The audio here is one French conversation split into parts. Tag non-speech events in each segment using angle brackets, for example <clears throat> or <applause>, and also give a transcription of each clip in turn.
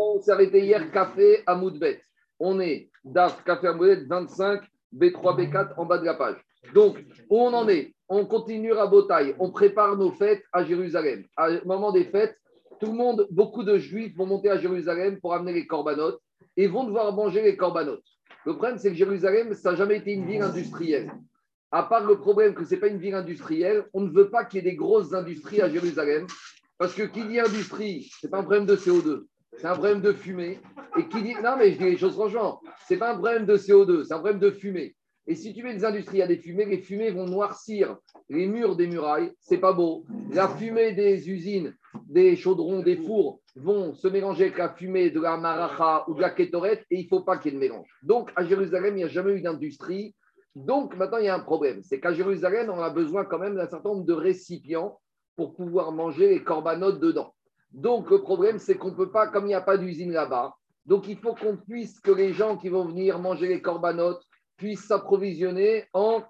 On s'est arrêté hier, café à Moudbet. On est DAF, café à Moudbet, 25, B3, B4 en bas de la page. Donc, où on en est? On continue à Botaï. On prépare nos fêtes à Jérusalem. À moment des fêtes, tout le monde, beaucoup de juifs vont monter à Jérusalem pour amener les corbanotes et vont devoir manger les corbanotes. Le problème, c'est que Jérusalem, ça n'a jamais été une ville industrielle. À part le problème que ce n'est pas une ville industrielle, on ne veut pas qu'il y ait des grosses industries à Jérusalem. Parce que qui dit industrie, ce n'est pas un problème de CO2, c'est un problème de fumée. Et qui dit. Non, mais je dis les choses franchement, ce n'est pas un problème de CO2, c'est un problème de fumée. Et si tu mets des industries à des fumées, les fumées vont noircir les murs des murailles, c'est pas beau. La fumée des usines, des chaudrons, des fours vont se mélanger avec la fumée de la maracha ou de la kétorette et il faut pas qu'il y ait de mélange. Donc à Jérusalem, il n'y a jamais eu d'industrie. Donc maintenant, il y a un problème. C'est qu'à Jérusalem, on a besoin quand même d'un certain nombre de récipients pour pouvoir manger les corbanotes dedans. Donc le problème, c'est qu'on ne peut pas, comme il n'y a pas d'usine là-bas, donc il faut qu'on puisse, que les gens qui vont venir manger les corbanotes puissent s'approvisionner en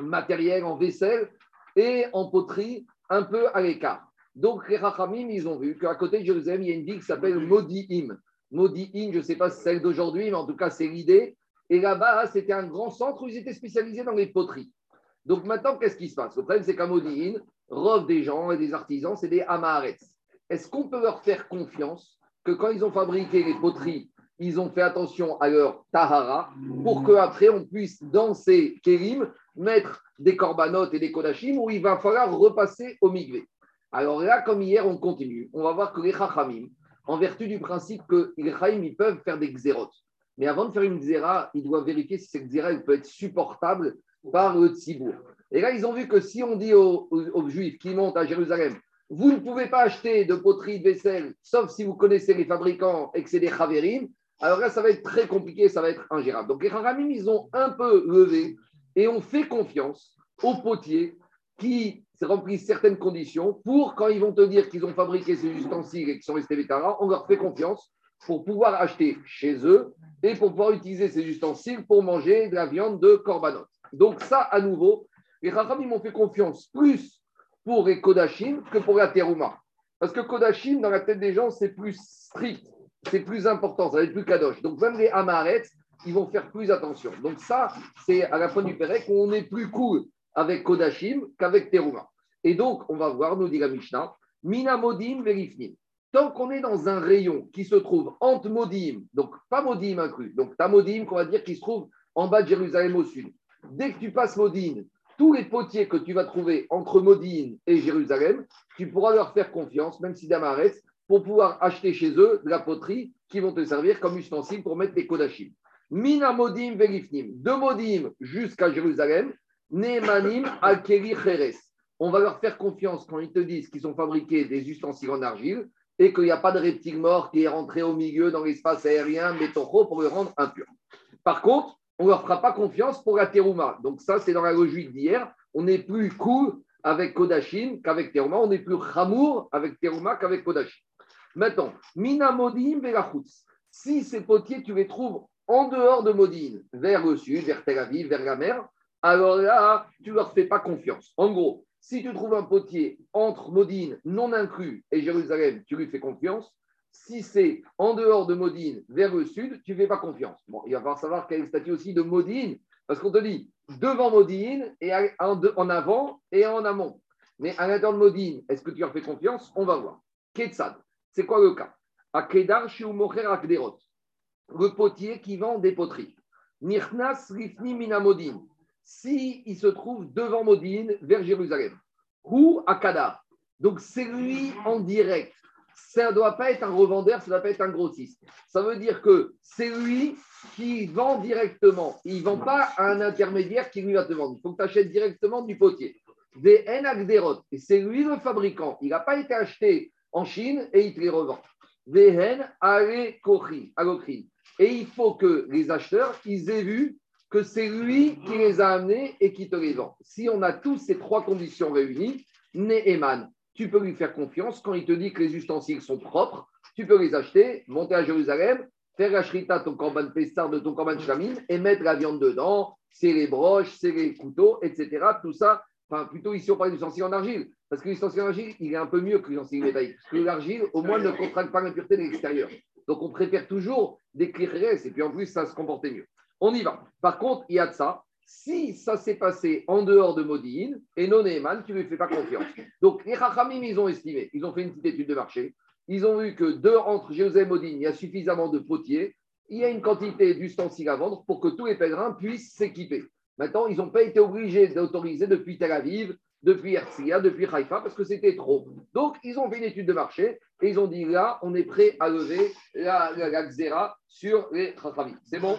matériel, en vaisselle et en poterie un peu à l'écart. Donc les Rachamim, ils ont vu qu'à côté de Jérusalem, il y a une ville qui s'appelle Modi'im. Modi'im, je ne sais pas si c'est celle d'aujourd'hui, mais en tout cas, c'est l'idée. Et là-bas, c'était un grand centre où ils étaient spécialisés dans les poteries. Donc maintenant, qu'est-ce qui se passe? Le problème, c'est qu'à Modi'in, robe des gens et des artisans, c'est des Amaharetz. Est-ce qu'on peut leur faire confiance que quand ils ont fabriqué les poteries, ils ont fait attention à leur tahara pour qu'après on puisse dans ces kérim mettre des corbanotes et des kodachim où il va falloir repasser au migvé? Alors là, comme hier, on continue. On va voir que les chachamim, en vertu du principe que les chachamim, ils peuvent faire des xérotes. Mais avant de faire une xéra, ils doivent vérifier si cette xéra peut être supportable par le tzibour. Et là, ils ont vu que si on dit aux, juifs qui montent à Jérusalem, vous ne pouvez pas acheter de poterie de vaisselle, sauf si vous connaissez les fabricants et que c'est des chavérim, alors là, ça va être très compliqué, ça va être ingérable. Donc les Haramim, ils ont un peu levé et ont fait confiance aux potiers qui remplissent certaines conditions pour, quand ils vont te dire qu'ils ont fabriqué ces ustensiles et qu'ils sont restés vétérans, on leur fait confiance pour pouvoir acheter chez eux et pour pouvoir utiliser ces ustensiles pour manger de la viande de korbanot. Donc ça, à nouveau, les Haramim ont fait confiance plus pour les Kodachim que pour la Terouma. Parce que Kodachim, dans la tête des gens, c'est plus strict c'est plus important, ça va être plus kadosh. Donc même les Amaret, ils vont faire plus attention. Donc ça, c'est à la fin du Pérec qu'on est plus cool avec Kodashim qu'avec Teruma. Et donc, on va voir, nous dit la Mishnah, Mina Modim Verifnim. Tant qu'on est dans un rayon qui se trouve entre Modim, donc pas Modim inclus, donc ta Modim qu'on va dire qui se trouve en bas de Jérusalem au sud. Dès que tu passes Modim, tous les potiers que tu vas trouver entre Modim et Jérusalem, tu pourras leur faire confiance, même si Damaret, pour pouvoir acheter chez eux de la poterie qui vont te servir comme ustensile pour mettre des kodachim. Mina modim verifnim, de modim jusqu'à Jérusalem, nemanim al cheres. On va leur faire confiance quand ils te disent qu'ils ont fabriqué des ustensiles en argile et qu'il n'y a pas de reptile mort qui est rentré au milieu dans l'espace aérien, métoro, pour le rendre impur. Par contre, on ne leur fera pas confiance pour la terouma. Donc ça, c'est dans la logique d'hier. On est plus cool avec Kodachim qu'avec Teruma. On est plus Hamour avec Teruma qu'avec Kodachim. Maintenant, Mina Modim. Si ces potiers, tu les trouves en dehors de Modine, vers le sud, vers Tel Aviv, vers la mer, alors là, tu ne leur fais pas confiance. En gros, si tu trouves un potier entre Modine, non inclus, et Jérusalem, tu lui fais confiance. Si c'est en dehors de Modine, vers le sud, tu ne fais pas confiance. Bon, il va falloir savoir quel est le statut aussi de Modine, parce qu'on te dit devant Modine, et en avant et en amont. Mais à l'intérieur de Modine, est-ce que tu leur fais confiance? On va voir. Ketsad. C'est quoi le cas? Akedar le potier qui vend des poteries. Nirnas Rifni Minamodin, si il se trouve devant Modine, vers Jérusalem. Ou Akadar. Donc c'est lui en direct. Ça ne doit pas être un revendeur, ça ne doit pas être un grossiste. Ça veut dire que c'est lui qui vend directement. Il ne vend pas à un intermédiaire qui lui va te vendre. Il faut que tu achètes directement du potier. Des Et c'est lui le fabricant. Il n'a pas été acheté en Chine et il te les revend. Vehen Et il faut que les acheteurs, ils aient vu que c'est lui qui les a amenés et qui te les vend. Si on a tous ces trois conditions réunies, Neheman, tu peux lui faire confiance quand il te dit que les ustensiles sont propres, tu peux les acheter, monter à Jérusalem, faire la shrita, ton corban pessar de ton corban chamin et mettre la viande dedans, c'est les broches, c'est les couteaux, etc. Tout ça, enfin plutôt ici on parle d'ustensiles en argile. Parce que l'ustensile en argile, il est un peu mieux que l'ustensile métallique. Parce que l'argile, au moins, ne contracte pas l'impureté de l'extérieur. Donc on préfère toujours des Klicheres et puis en plus, ça se comportait mieux. On y va. Par contre, il y a de ça. Si ça s'est passé en dehors de Modine et non Eman, tu ne lui fais pas confiance. Donc les Rachamim, ils ont estimé, ils ont fait une petite étude de marché. Ils ont vu que deux, entre Jérusalem et Modine, il y a suffisamment de potiers. Il y a une quantité d'ustensiles à vendre pour que tous les pèlerins puissent s'équiper. Maintenant, ils n'ont pas été obligés d'autoriser depuis Tel Aviv, depuis Herzliya, depuis Haïfa, parce que c'était trop. Donc, ils ont fait une étude de marché et ils ont dit là, on est prêt à lever la, la, xéra sur les Chachamim. C'est bon?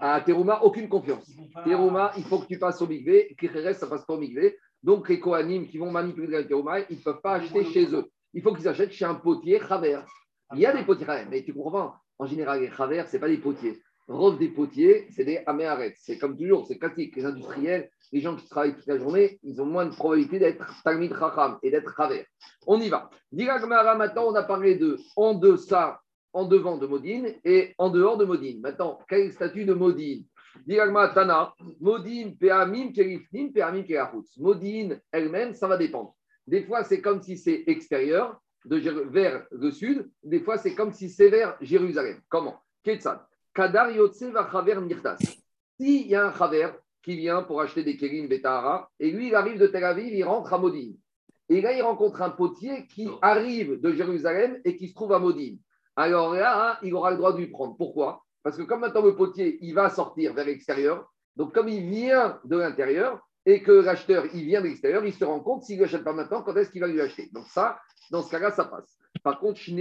À Terouma, aucune confiance. Terouma, il faut que tu passes au Migvé. Kéhéres, ça passe pas au Migvé. Donc, les Kohanim qui vont manipuler la Terouma, ils ne peuvent pas acheter chez eux. Il faut qu'ils achètent chez un potier Chaver. Il y a des potiers mais tu comprends en général, les Chaver, ce n'est pas des potiers. Rove des potiers, c'est des améarets. C'est comme toujours, c'est classique. Les industriels, les gens qui travaillent toute la journée, ils ont moins de probabilité d'être Talmid Chacham et d'être Chaver. On y va. Diragmara, maintenant, on a parlé de en deçà, en devant de Modine et en dehors de Modine. Maintenant, quel est le statut de Modine? Tana, Modine, Peamim, Kerifnim, Peamim. Modine elle-même, ça va dépendre. Des fois, c'est comme si c'est extérieur, de, vers le sud. Des fois, c'est comme si c'est vers Jérusalem. Comment? Ketsad. Kadar va Chaver Nirtas. S'il y a un Chaver qui vient pour acheter des Kérim Betahara, et lui, il arrive de Tel Aviv, il rentre à Modine. Et là, il rencontre un potier qui arrive de Jérusalem et qui se trouve à Modine. Alors là, il aura le droit de lui prendre. Pourquoi? Parce que comme maintenant le potier, il va sortir vers l'extérieur, donc comme il vient de l'intérieur et que l'acheteur, il vient de l'extérieur, il se rend compte s'il ne l'achète pas maintenant, quand est-ce qu'il va lui acheter? Donc ça, dans ce cas-là, ça passe. Par contre, si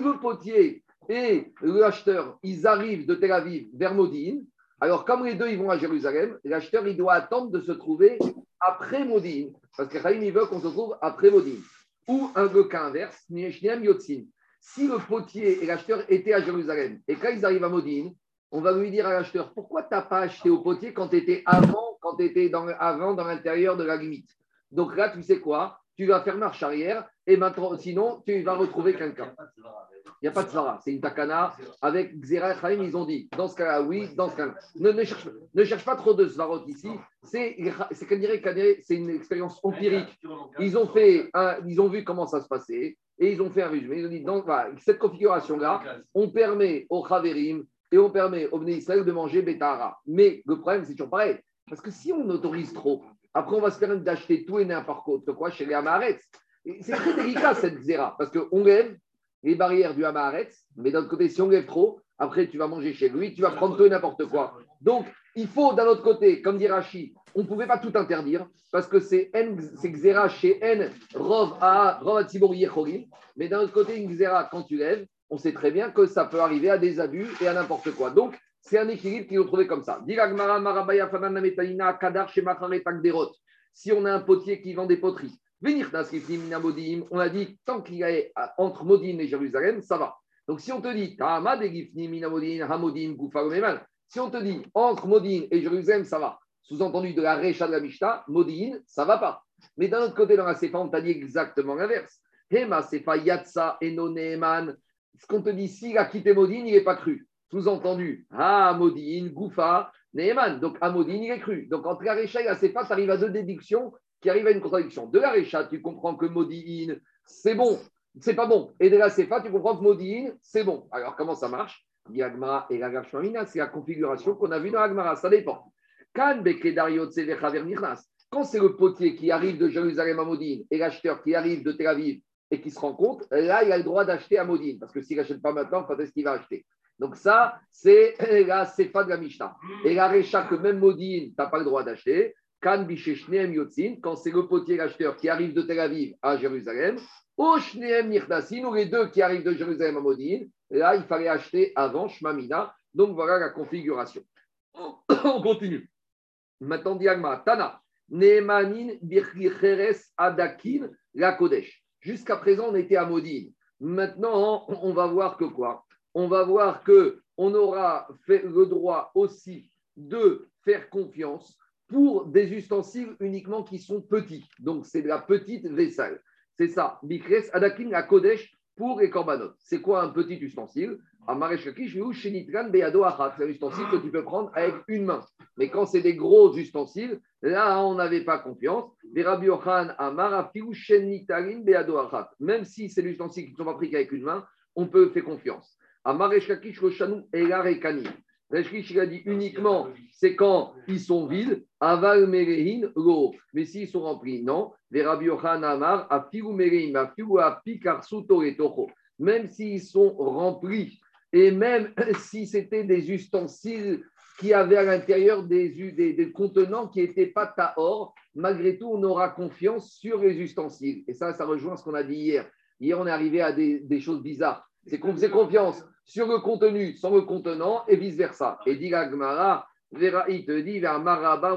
le potier et l'acheteur, ils arrivent de Tel Aviv vers Modine, alors comme les deux, ils vont à Jérusalem, l'acheteur, il doit attendre de se trouver après Modine, parce que Chaim, il veut qu'on se trouve après Modine. Ou un le cas inverse, si le potier et l'acheteur étaient à Jérusalem, et quand ils arrivent à Modine, on va lui dire à l'acheteur, pourquoi tu n'as pas acheté au potier quand tu étais avant, quand étais dans, avant dans l'intérieur de la limite? Donc là, tu sais quoi? Tu vas faire marche arrière, et maintenant, sinon, tu vas retrouver quelqu'un. Il n'y a pas de Svara, c'est une takana. Avec Xera et ils ont dit, dans ce cas-là, oui, dans ce cas-là. Ne, ne, cherche, ne, cherche, pas trop de Svarot ici. C'est c'est une expérience empirique. Ils ont, fait ils ont vu comment ça se passait et ils ont fait un résumé. Ils ont dit, voilà, cette configuration-là, on permet aux Khaverim et on permet aux Bnei de manger Betara. Mais le problème, c'est toujours pareil. Parce que si on autorise trop, après, on va se permettre d'acheter tout et n'importe quoi chez les Amaretz. C'est très délicat cette zéra, parce qu'on lève les barrières du Hamaharet, mais d'un côté, si on lève trop, après tu vas manger chez lui, tu vas prendre tout et n'importe quoi. Donc, il faut d'un autre côté, comme dit Rashi, on ne pouvait pas tout interdire, parce que c'est Xera chez N, Rov A, Rov mais d'un autre côté, une Xera, quand tu lèves, on sait très bien que ça peut arriver à des abus et à n'importe quoi. Donc, c'est un équilibre qu'ils ont trouvé comme ça. Si on a un potier qui vend des poteries, on a dit, tant qu'il est entre Modine et Jérusalem, ça va. Donc si on te dit, si on te dit, entre Modine et Jérusalem, ça va. Sous-entendu de la Recha de la Mishta, Modine, ça va pas. Mais d'un autre côté, dans la Sefa, on t'a dit exactement l'inverse. Hema Yatsa Ce qu'on te dit, s'il a quitté Modine, il n'est pas cru. Sous-entendu, Ah, Modine, Goufa, Neeman. Donc à Modine, il est cru. Donc entre la et la Sefa, tu arrives à deux déductions qui arrive à une contradiction. De la Récha, tu comprends que Modi'in, c'est bon, c'est pas bon. Et de la Sefa, tu comprends que Modi'in, c'est bon. Alors, comment ça marche? Diagma et la c'est la configuration qu'on a vue dans Agmara, ça dépend. Quand c'est le potier qui arrive de Jérusalem à Modine et l'acheteur qui arrive de Tel Aviv et qui se rencontre, là, il a le droit d'acheter à. Parce que s'il n'achète pas maintenant, quand est-ce qu'il va acheter? Donc, ça, c'est la Sefa de la Mishnah. Et la Récha, que même Modine, tu n'as pas le droit d'acheter. Kan quand c'est le potier l'acheteur qui arrive de Tel Aviv à Jérusalem, ou les deux qui arrivent de Jérusalem à Modine, là, il fallait acheter avant Shmamina. Donc voilà la configuration. <coughs> On continue. Maintenant, diagma, Tana, Nehemanin, Bircheres, Adakin, la Kodesh. Jusqu'à présent, on était à Modine. Maintenant, on va voir que quoi? On va voir que on aura le droit aussi de faire confiance pour des ustensiles uniquement qui sont petits. Donc, c'est de la petite vaisselle. C'est ça. Bikres, Adakin, la Kodesh pour les. C'est quoi un petit ustensile? C'est un ustensile que tu peux prendre avec une main. Mais quand c'est des gros ustensiles, là, on n'avait pas confiance. Même si c'est l'ustensile qui ne sont pas pris qu'avec une main, on peut faire confiance. Reshkish, il a dit uniquement, c'est quand ils sont vides, aval merehin lo. Mais s'ils sont remplis, non. Amar, afigu merehin, afigu apikarsu toretocho. Même s'ils sont remplis, et même <laughs> si c'était des ustensiles qui avaient à l'intérieur des, des, contenants qui n'étaient pas tahor, malgré tout, on aura confiance sur les ustensiles. Et ça, ça rejoint ce qu'on a dit hier. Hier, on est arrivé à des, des choses bizarres. C'est qu'on faisait confiance sur le contenu sans le contenant et vice-versa. Et dit Gmara, il te dit Maraba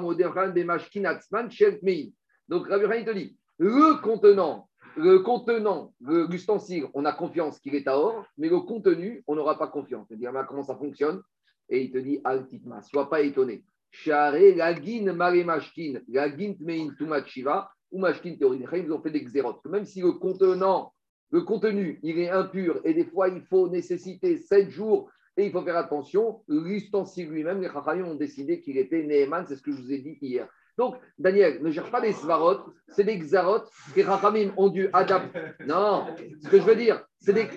Donc Rabbi te dit le contenant, le contenant, l'ustensile, on a confiance qu'il est à or, mais le contenu, on n'aura pas confiance. Il dit comment ça fonctionne? Et il te dit Altitma, sois pas étonné. Share lagin mare mashkin, lagin mein tumat shiva, ou mashkin théorie. Ils ont fait des xérotes. Même si le contenant le contenu, il est impur et des fois, il faut nécessiter sept jours et il faut faire attention. L'ustensile lui-même, les Chachamim ont décidé qu'il était Neheman, c'est ce que je vous ai dit hier. Donc, Daniel, ne cherche pas des svarot, c'est des xarot que les Chachamim ont dû adapter. Non, ce que je veux dire, c'est des.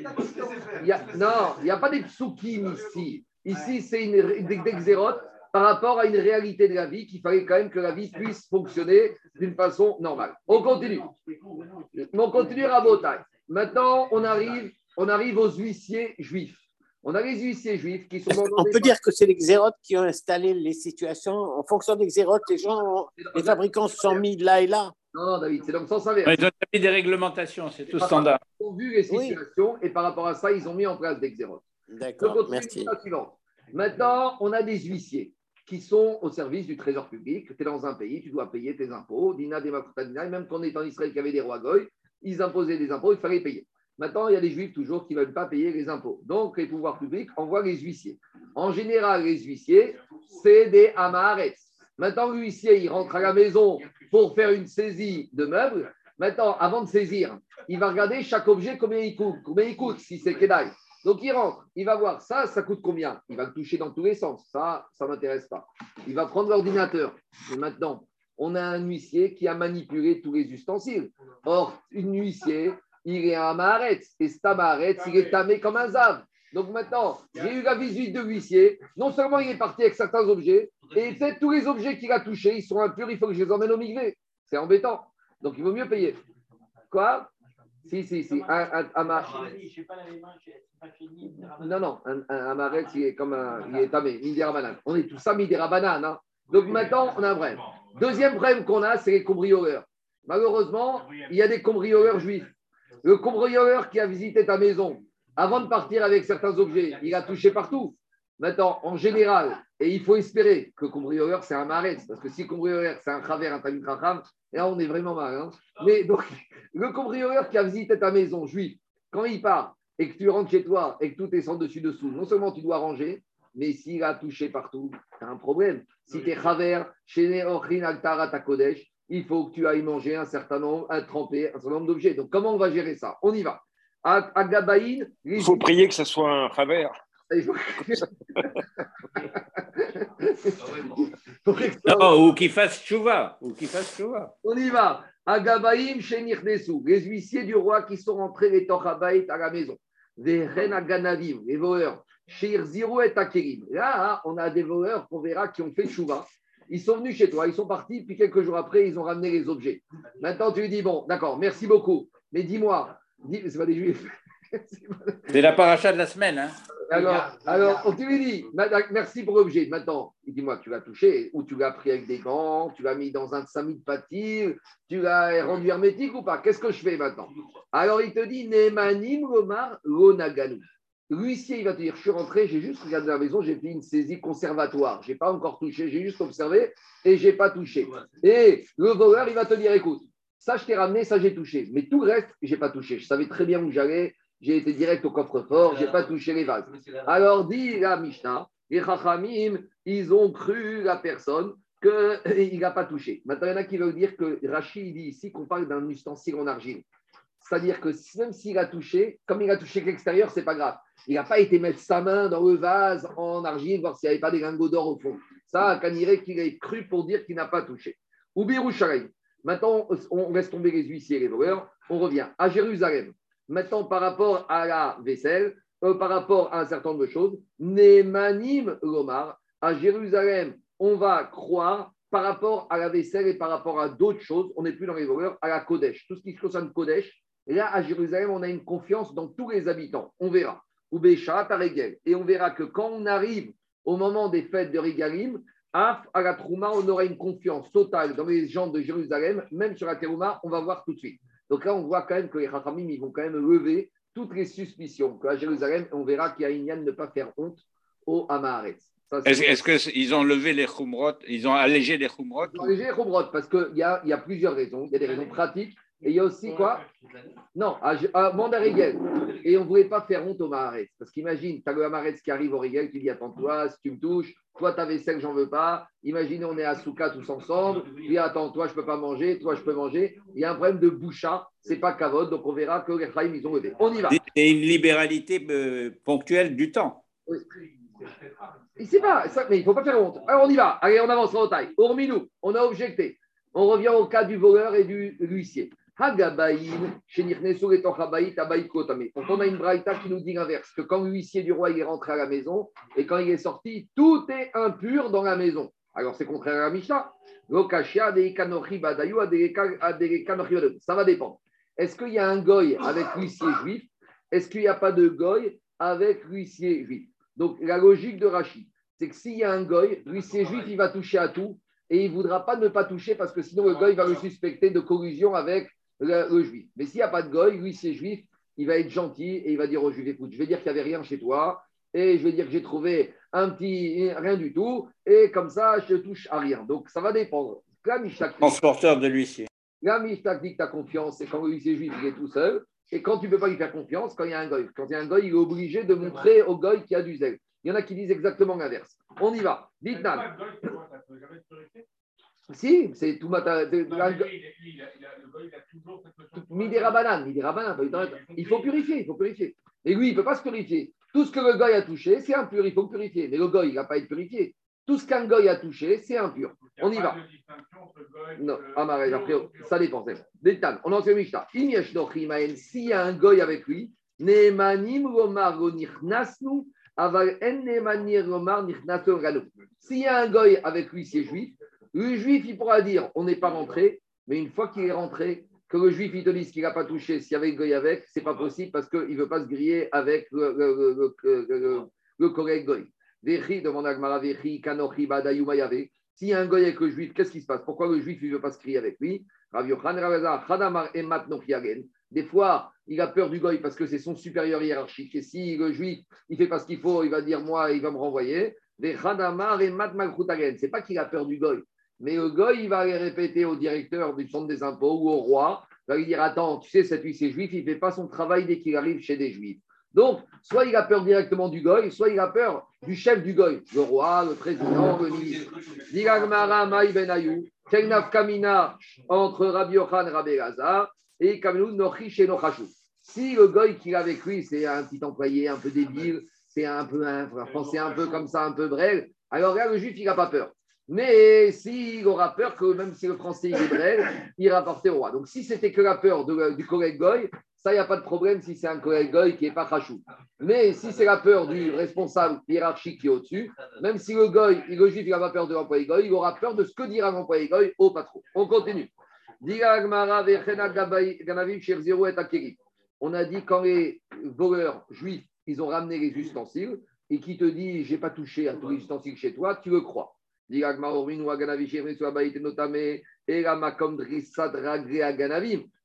non, il n'y a pas des psukim ici. Ici, c'est des, des xérotes par rapport à une réalité de la vie qu'il fallait quand même que la vie puisse fonctionner d'une façon normale. On continue. On continue à Botaï. Maintenant, on arrive, on arrive aux huissiers juifs. On a les huissiers juifs qui sont. On peut dire que c'est les xérotes qui ont installé les situations. En fonction des xérotes, les gens, les fabricants se sont mis là et là? Non, non, David, c'est dans le sens inverse. ils ont mis des réglementations, c'est tout standard. Ils ont vu les situations et par rapport à ça, ils ont mis en place des xérotes. D'accord, merci. Maintenant, on a des huissiers qui sont au service du trésor public. Tu es dans un pays, tu dois payer tes impôts. Dina, Dina, même quand on est en Israël, qu'il y avait des rois goy, ils imposaient des impôts, il fallait payer. Maintenant, il y a des juifs toujours qui ne veulent pas payer les impôts. Donc, les pouvoirs publics envoient les huissiers. En général, les huissiers, c'est des amarets. Maintenant, l'huissier, il rentre à la maison pour faire une saisie de meubles. Maintenant, avant de saisir, il va regarder chaque objet, combien il coûte, combien il coûte, si c'est Kedai. Donc, il rentre, il va voir ça, ça coûte combien? Il va le toucher dans tous les sens. Ça, ça ne m'intéresse pas. Il va prendre l'ordinateur. Et maintenant, on a un huissier qui a manipulé tous les ustensiles. Or, une huissier, il est un maharet. Et cet maharet, il est tamé comme un zav. Donc maintenant, j'ai eu la visite de l'huissier. Non seulement il est parti avec certains objets, et peut-être tous les objets qu'il a touchés, ils sont impurs, il faut que je les emmène au migré. C'est embêtant. Donc il vaut mieux payer. Quoi? Si, si, si. Un, un, Non, non, un, un, il est comme un. Il est tamé, On est tous ça, midirabanan. Hein. Donc maintenant, on a un vrai. Deuxième problème qu'on a, c'est les cambrioleurs. Malheureusement, il y a des cambrioleurs juifs. Le cambrioleur qui a visité ta maison, avant de partir avec certains objets, il a touché partout. Maintenant, en général, et il faut espérer que le cambrioleur, c'est un marais, parce que si le cambrioleur, c'est un travers, un et là, on est vraiment mal. Hein. Mais donc, le cambrioleur qui a visité ta maison, juif, quand il part et que tu rentres chez toi et que tout est sans dessus-dessous, non seulement tu dois ranger, mais s'il a touché partout, tu as un problème. Si tu es Chaver, chez Kodesh, il faut que tu ailles manger un certain nombre, un trempé, un certain nombre d'objets. Donc, comment on va gérer ça? On y va. À, il faut prier que ce soit un Chaver. <laughs> non, ou qu'il fasse chouva. Ou qu'il fasse chouva. On y va. Agabaïm, Les huissiers du roi qui sont rentrés les Tochabaït à la maison. Les Renaganavim, les voleurs. Shir Ziro et Akerim. Là, on a des voleurs qu'on verra qui ont fait chouva. Ils sont venus chez toi, ils sont partis, puis quelques jours après, ils ont ramené les objets. Maintenant, tu lui dis, bon, d'accord, merci beaucoup, mais dis-moi, c'est pas des juifs. <laughs> c'est la paracha de la semaine. Hein. Alors, alors, tu lui dis, merci pour l'objet. Maintenant, dis-moi, tu l'as touché, ou tu l'as pris avec des gants, tu l'as mis dans un sami de pâtir, tu l'as rendu hermétique ou pas? Qu'est-ce que je fais maintenant? Alors, il te dit, Nemanim Lomar Lonaganou. L'huissier, il va te dire, je suis rentré, j'ai juste regardé la maison, j'ai fait une saisie conservatoire. Je n'ai pas encore touché, j'ai juste observé et je n'ai pas touché. Et le voleur, il va te dire, écoute, ça, je t'ai ramené, ça, j'ai touché. Mais tout le reste, je n'ai pas touché. Je savais très bien où j'allais. J'ai été direct au coffre-fort, je n'ai pas touché les vases. Alors, dit la Mishnah, les Chachamim, ils ont cru la personne qu'il <laughs> n'a pas touché. Maintenant, il y en a qui veulent dire que Rachid dit ici qu'on parle d'un ustensile en argile. C'est-à-dire que même s'il a touché, comme il a touché que l'extérieur, c'est pas grave. Il n'a pas été mettre sa main dans le vase en argile, voir s'il n'y avait pas des lingots d'or au fond. Ça, Kaniré qu'il ait cru pour dire qu'il n'a pas touché. Ou Maintenant, on laisse tomber les huissiers et les voleurs. On revient à Jérusalem. Maintenant, par rapport à la vaisselle, euh, par rapport à un certain nombre de choses, Nemanim Lomar, à Jérusalem, on va croire par rapport à la vaisselle et par rapport à d'autres choses, on n'est plus dans les voleurs, à la Kodesh. Tout ce qui concerne Kodesh, là, à Jérusalem, on a une confiance dans tous les habitants. On verra. Et on verra que quand on arrive au moment des fêtes de Rigalim, à la Trouma, on aura une confiance totale dans les gens de Jérusalem, même sur la Terouma, on va voir tout de suite. Donc là, on voit quand même que les Chachamim, ils vont quand même lever toutes les suspicions qu'à Jérusalem, on verra qu'il y a une de ne pas faire honte au Amaharet. Est-ce qu'ils ont levé les Khumrot Ils ont allégé les Khumrot Ils ont allégé les Khumrot parce qu'il y a, y a plusieurs raisons. Il y a des raisons pratiques et il y a aussi quoi Non, à, à Et on ne voulait pas faire honte au Maharet. Parce qu'imagine, tu as le Maharet qui arrive au Rigel, qui dit Attends-toi, si tu me touches, toi, ta vaisselle, j'en veux pas. Imaginez, on est à Souka tous ensemble. Puis attends, toi, je ne peux pas manger, toi, je peux manger. Il y a un problème de boucha, c'est pas Kavod. Donc on verra que les Chaim, ils ont levé. On y va. Et une libéralité euh, ponctuelle du temps. Oui. Il pas, mais il ne faut pas faire honte. Alors on y va. Allez, on avance en taille. Hormis nous, on a objecté. On revient au cas du voleur et du huissier. Donc on a une braïta qui nous dit l'inverse, que quand l'huissier du roi est rentré à la maison et quand il est sorti, tout est impur dans la maison. Alors c'est contraire à la Mishnah. Ça va dépendre. Est-ce qu'il y a un goy avec l'huissier juif? Est-ce qu'il n'y a pas de goy avec l'huissier juif? Donc la logique de Rachid, c'est que s'il y a un goy, l'huissier juif, il va toucher à tout et il ne voudra pas ne pas toucher parce que sinon le goy va le suspecter de collusion avec le, juif. Mais s'il n'y a pas de goy, lui, c'est juif, il va être gentil et il va dire au juif écoute, je vais dire qu'il n'y avait rien chez toi et je vais dire que j'ai trouvé un petit rien du tout et comme ça, je ne touche à rien. Donc, ça va dépendre. Transporteur de l'huissier. La Mishnah dit que tu as confiance, c'est quand l'huissier juif, il est tout seul. Et quand tu ne peux pas lui faire confiance, quand il y a un goy. Quand il y a un goy, il est obligé de montrer au goy qu'il y a du zèle. Il y en a qui disent exactement l'inverse. On y va. Dites si, c'est tout matin. Midera banane, Il faut purifier, il faut purifier. Et lui, il ne peut pas se purifier. Tout ce que le goy a touché, c'est impur, il faut purifier. Mais le goy, il ne va pas être purifié. Tout ce qu'un goy a touché, c'est impur. On y va. Non, ah, après, ça dépend. Détan, on en sait Mishnah. S'il y a un goy avec lui, Nemanim Romar Nichnasnu, Aval En Nemanim Romar S'il y a un goy avec lui, c'est juif, le juif, il pourra dire on n'est pas rentré, mais une fois qu'il est rentré, que le juif, il te dise qu'il n'a pas touché, s'il y avait goy avec, c'est pas possible parce qu'il ne veut pas se griller avec le, collègue goy. demande Agmara, Kanochi, S'il y a un goy avec le juif, qu'est-ce qui se passe? Pourquoi le juif ne veut pas se griller avec lui? Des fois, il a peur du goy parce que c'est son supérieur hiérarchique. Et si le juif, il fait pas ce qu'il faut, il va dire moi, il va me renvoyer. C'est pas qu'il a peur du goy, mais le goy, il va aller répéter au directeur du centre des impôts ou au roi, il va lui dire Attends, tu sais, cet huissier juif, il ne fait pas son travail dès qu'il arrive chez des juifs. Donc, soit il a peur directement du goy, soit il a peur du chef du goy, le roi, le président, le ministre. Kamina entre Rabbi Yochan et Rabbi Lazar et Kaminoun Nochi et Nochashou. Si le goy qu'il a avec lui, c'est un petit employé un peu débile, c'est un peu, un, penser un peu comme ça, un peu brel, alors là, le juif, il n'a pas peur. Mais s'il aura peur que même si le français est brel, il rapporte au roi. Donc si c'était que la peur du collègue Goy, ça, il n'y a pas de problème si c'est un collègue Goy qui n'est pas Khachou. Mais si c'est la peur du responsable hiérarchique qui est au-dessus, même si le Goy, le juif, il n'a pas peur de l'employé Goy, il aura peur de ce que dira l'employé Goy au patron. On continue. On a dit quand les voleurs juifs, ils ont ramené les ustensiles, et qui te dit, j'ai pas touché à tous les ustensiles chez toi, tu le crois.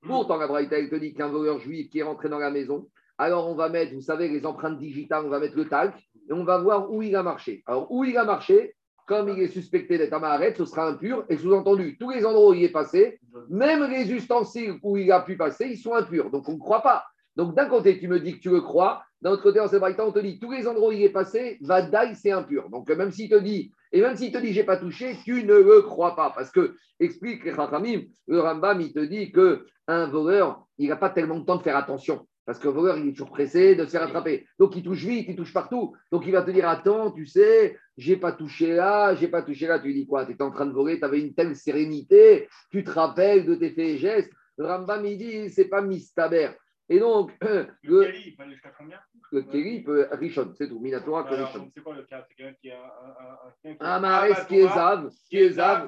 Pourtant, la Braïta, elle te dit qu'un voleur juif qui est rentré dans la maison, alors on va mettre, vous savez, les empreintes digitales, on va mettre le talc et on va voir où il a marché. Alors, où il a marché, comme il est suspecté d'être à Maharet, ce sera impur. Et sous-entendu, tous les endroits où il est passé, même les ustensiles où il a pu passer, ils sont impurs. Donc, on ne croit pas. Donc, d'un côté, tu me dis que tu le crois. D'un autre côté, en Braïta, on te dit tous les endroits où il est passé, Vadaï, c'est impur. Donc, même s'il te dit Et même s'il te dit j'ai pas touché, tu ne le crois pas. Parce que, explique Rachamim, le Rambam, il te dit qu'un voleur, il n'a pas tellement de temps de faire attention. Parce que le voleur, il est toujours pressé de se faire attraper. Donc, il touche vite, il touche partout. Donc, il va te dire Attends, tu sais, j'ai pas touché là, j'ai pas touché là. Tu dis quoi? Tu étais en train de voler, tu avais une telle sérénité, tu te rappelles de tes faits et gestes. Le Rambam, il dit C'est pas mistaber. Et donc, <clears throat> Le le, Kelly, il peut aller jusqu'à combien le Kéli, il peut Rishon, c'est tout. Minatora que Rishon. donc, C'est quoi le cas? C'est quelqu'un qui a un- un- un- Un qui est Zav, qui est Zav.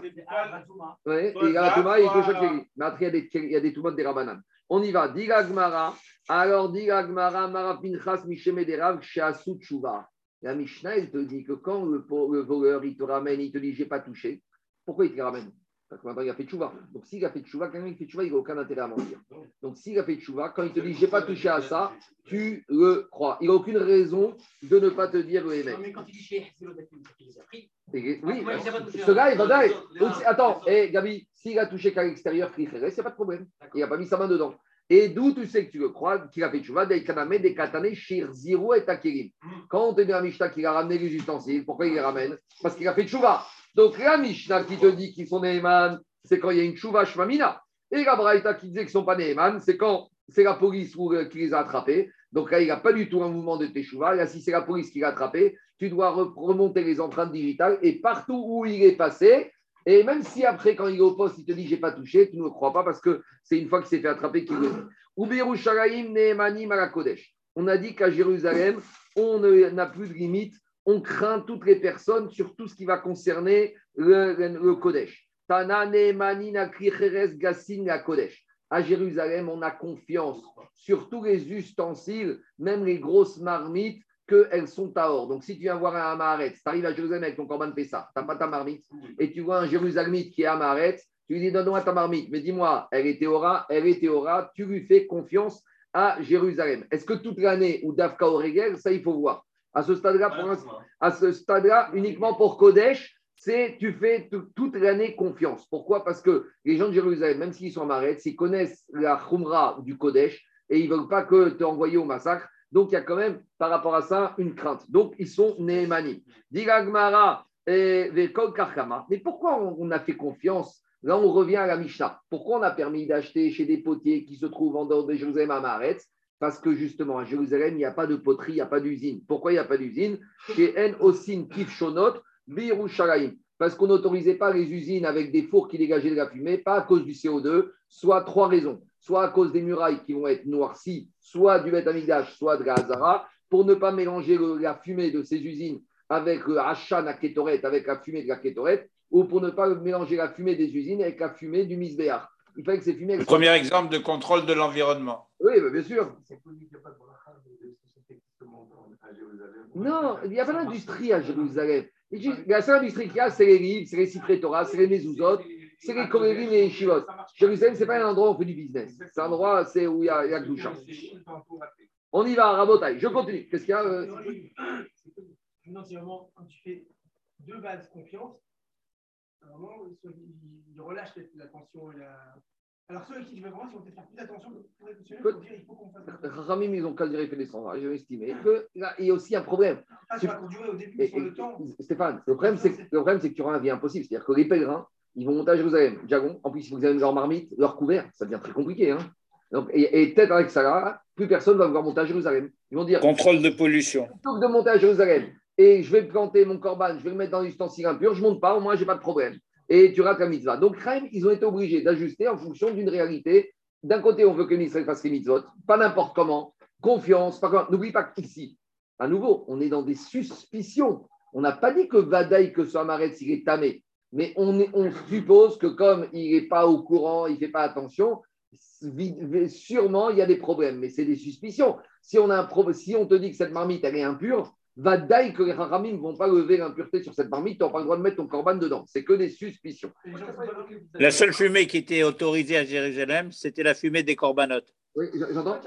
Ouais, et la Zav, Touma, il peut chaque Mais après, il y a des, il y a des des Rabanan. On y va. Diga Gmara. Alors, Diga Gmara, Mara Pinchas, Misheme Derav, Sheasu Tshuva. La Mishnah, elle te dit que quand le, le voleur, il te ramène, il te dit, j'ai pas touché. Pourquoi il te ramène? Il a fait Tshuva. Donc, s'il a fait Tshuva, quelqu'un qui fait Tshuva, il n'a aucun intérêt à mentir. Donc, s'il a fait Tshuva, quand il te dit, j'ai pas touché à ça, tu le crois. Il n'a aucune raison de ne pas te dire le. Non, mais quand il dit chez c'est Oui, ce gars, il va un- dire. un- Donc, c'est- Attends, eh, Gabi, s'il a touché qu'à l'extérieur, il n'y a pas de problème. Il n'a pas mis sa main dedans. Et d'où tu sais que tu le crois, qu'il a fait Tchouva, des kaname, des katane, shir, ziro et takirim. Quand on te dit à Mishnah qu'il a ramené les ustensiles, pourquoi il les ramène? Parce qu'il a fait Tchouva. Donc la Mishnah qui te dit qu'ils sont Neheman, c'est quand il y a une Tchouva Shmamina. Et la Braïta qui disait qu'ils ne sont pas Neheman, c'est quand c'est la police euh, qui les a attrapés. Donc là, il n'a pas du tout un mouvement de Teshuvah. Là, si c'est la police qui l'a attrapé, tu dois re- remonter les empreintes digitales et partout où il est passé. Et même si après, quand il est au poste, il te dit j'ai pas touché, tu ne le crois pas parce que c'est une fois qu'il s'est fait attraper qu'il le dit. On a dit qu'à Jérusalem, on n'a plus de limite. On craint toutes les personnes sur tout ce qui va concerner le, le- le Kodesh. Kodesh. À Jérusalem, on a confiance sur tous les ustensiles, même les grosses marmites, qu'elles sont à or. Donc, si tu viens voir un Amaharet, tu arrives à Jérusalem avec ton Corban Pessah, tu n'as pas ta marmite, et tu vois un Jérusalemite qui est Amaharet, tu lui dis donne-moi ta marmite, mais dis-moi, elle est Théora, elle est Théora, tu lui fais confiance à Jérusalem. Est-ce que toute l'année ou Dafka Oregel, ça il faut voir? À ce stade-là, pour l'instant, à ce stade-là, uniquement pour Kodesh, c'est tu fais toute l'année confiance. Pourquoi? Parce que les gens de Jérusalem, même s'ils sont Amaret, s'ils connaissent la Khumra du Kodesh et ils ne veulent pas que tu envoyé au massacre, donc il y a quand même par rapport à ça une crainte. Donc ils sont Nehemani. Diragmara et Vekol Karkama. Mais pourquoi on, a fait confiance? Là, on revient à la Mishnah. Pourquoi on a permis d'acheter chez des potiers qui se trouvent en dehors de Jérusalem à Maharet Parce que justement, à Jérusalem, il n'y a pas de poterie, il n'y a pas d'usine. Pourquoi il n'y a pas d'usine? Chez En Osin Kif Shonot, Birushalayim. Parce qu'on n'autorisait pas les usines avec des fours qui dégageaient de la fumée, pas à cause du CO2, soit trois raisons. Soit à cause des murailles qui vont être noircies, soit du Beth Amigdash, soit de la pour ne pas mélanger la fumée de ces usines avec le Hachan à Ketoret, avec la fumée de la Ketoret, ou pour ne pas mélanger la fumée des usines avec la fumée du Misbéar. Il fallait que ces fumées. Le premier exemple de contrôle de l'environnement. Oui, bah, bien sûr. C'est connu qu'il n'y a pas de bracha de société qui se monte à Jérusalem. Non, il n'y a pas d'industrie à Jérusalem. La seule industrie qu'il y a, c'est les livres, c'est les Torah, c'est les Mezuzot, c'est les Korélim et les Shivot. Jérusalem, ce n'est pas un endroit où on fait du business. C'est un endroit c'est où il y a, il y a. On y va, Rabotai. Je continue. Qu'est-ce qu'il y a euh, Financièrement, quand tu fais deux bases confiance, vraiment, ils ils relâchent peut-être la tension et la. Alors ceux qui veulent vraiment, ils vont peut-être faire plus attention pour dire il faut qu'on fasse. Ramim, ils ont qu'à dire fait des standards. J'ai estimé que là, il y a aussi un problème. Sur la courte durée au début, sur le temps. Stéphane, le problème, c'est que, le problème, c'est que tu auras un vie impossible. C'est-à-dire que les pèlerins, ils vont monter à Jérusalem. Jagon, en plus, il faut qu'ils aient leur marmite, leur couvert. Ça devient très compliqué. Hein. Donc, et et peut-être avec ça, là, plus personne va vouloir monter à Jérusalem. Ils vont dire Contrôle de pollution. plutôt que de monter à Jérusalem et je vais planter mon corban, je vais le mettre dans l'ustensile impur, je ne monte pas, au moins, je n'ai pas de problème. Et tu rates la mitzvah. Donc, ils ont été obligés d'ajuster en fonction d'une réalité. D'un côté, on veut que l'Israël fasse les mitzvot, pas n'importe comment, confiance, pas comment. N'oublie pas qu'ici, à nouveau, on est dans des suspicions. On n'a pas dit que Vadaï, que ce Amaretz, il est tamé. Mais on, suppose que comme il n'est pas au courant, il ne fait pas attention, sûrement il y a des problèmes. Mais c'est des suspicions. Si on, si on te dit que cette marmite, elle est impure, Vadaï que les Haramim ne vont pas lever l'impureté sur cette marmite, tu n'as pas le droit de mettre ton corban dedans. C'est que des suspicions. La seule fumée qui était autorisée à Jérusalem, c'était la fumée des corbanotes. Oui, j'entends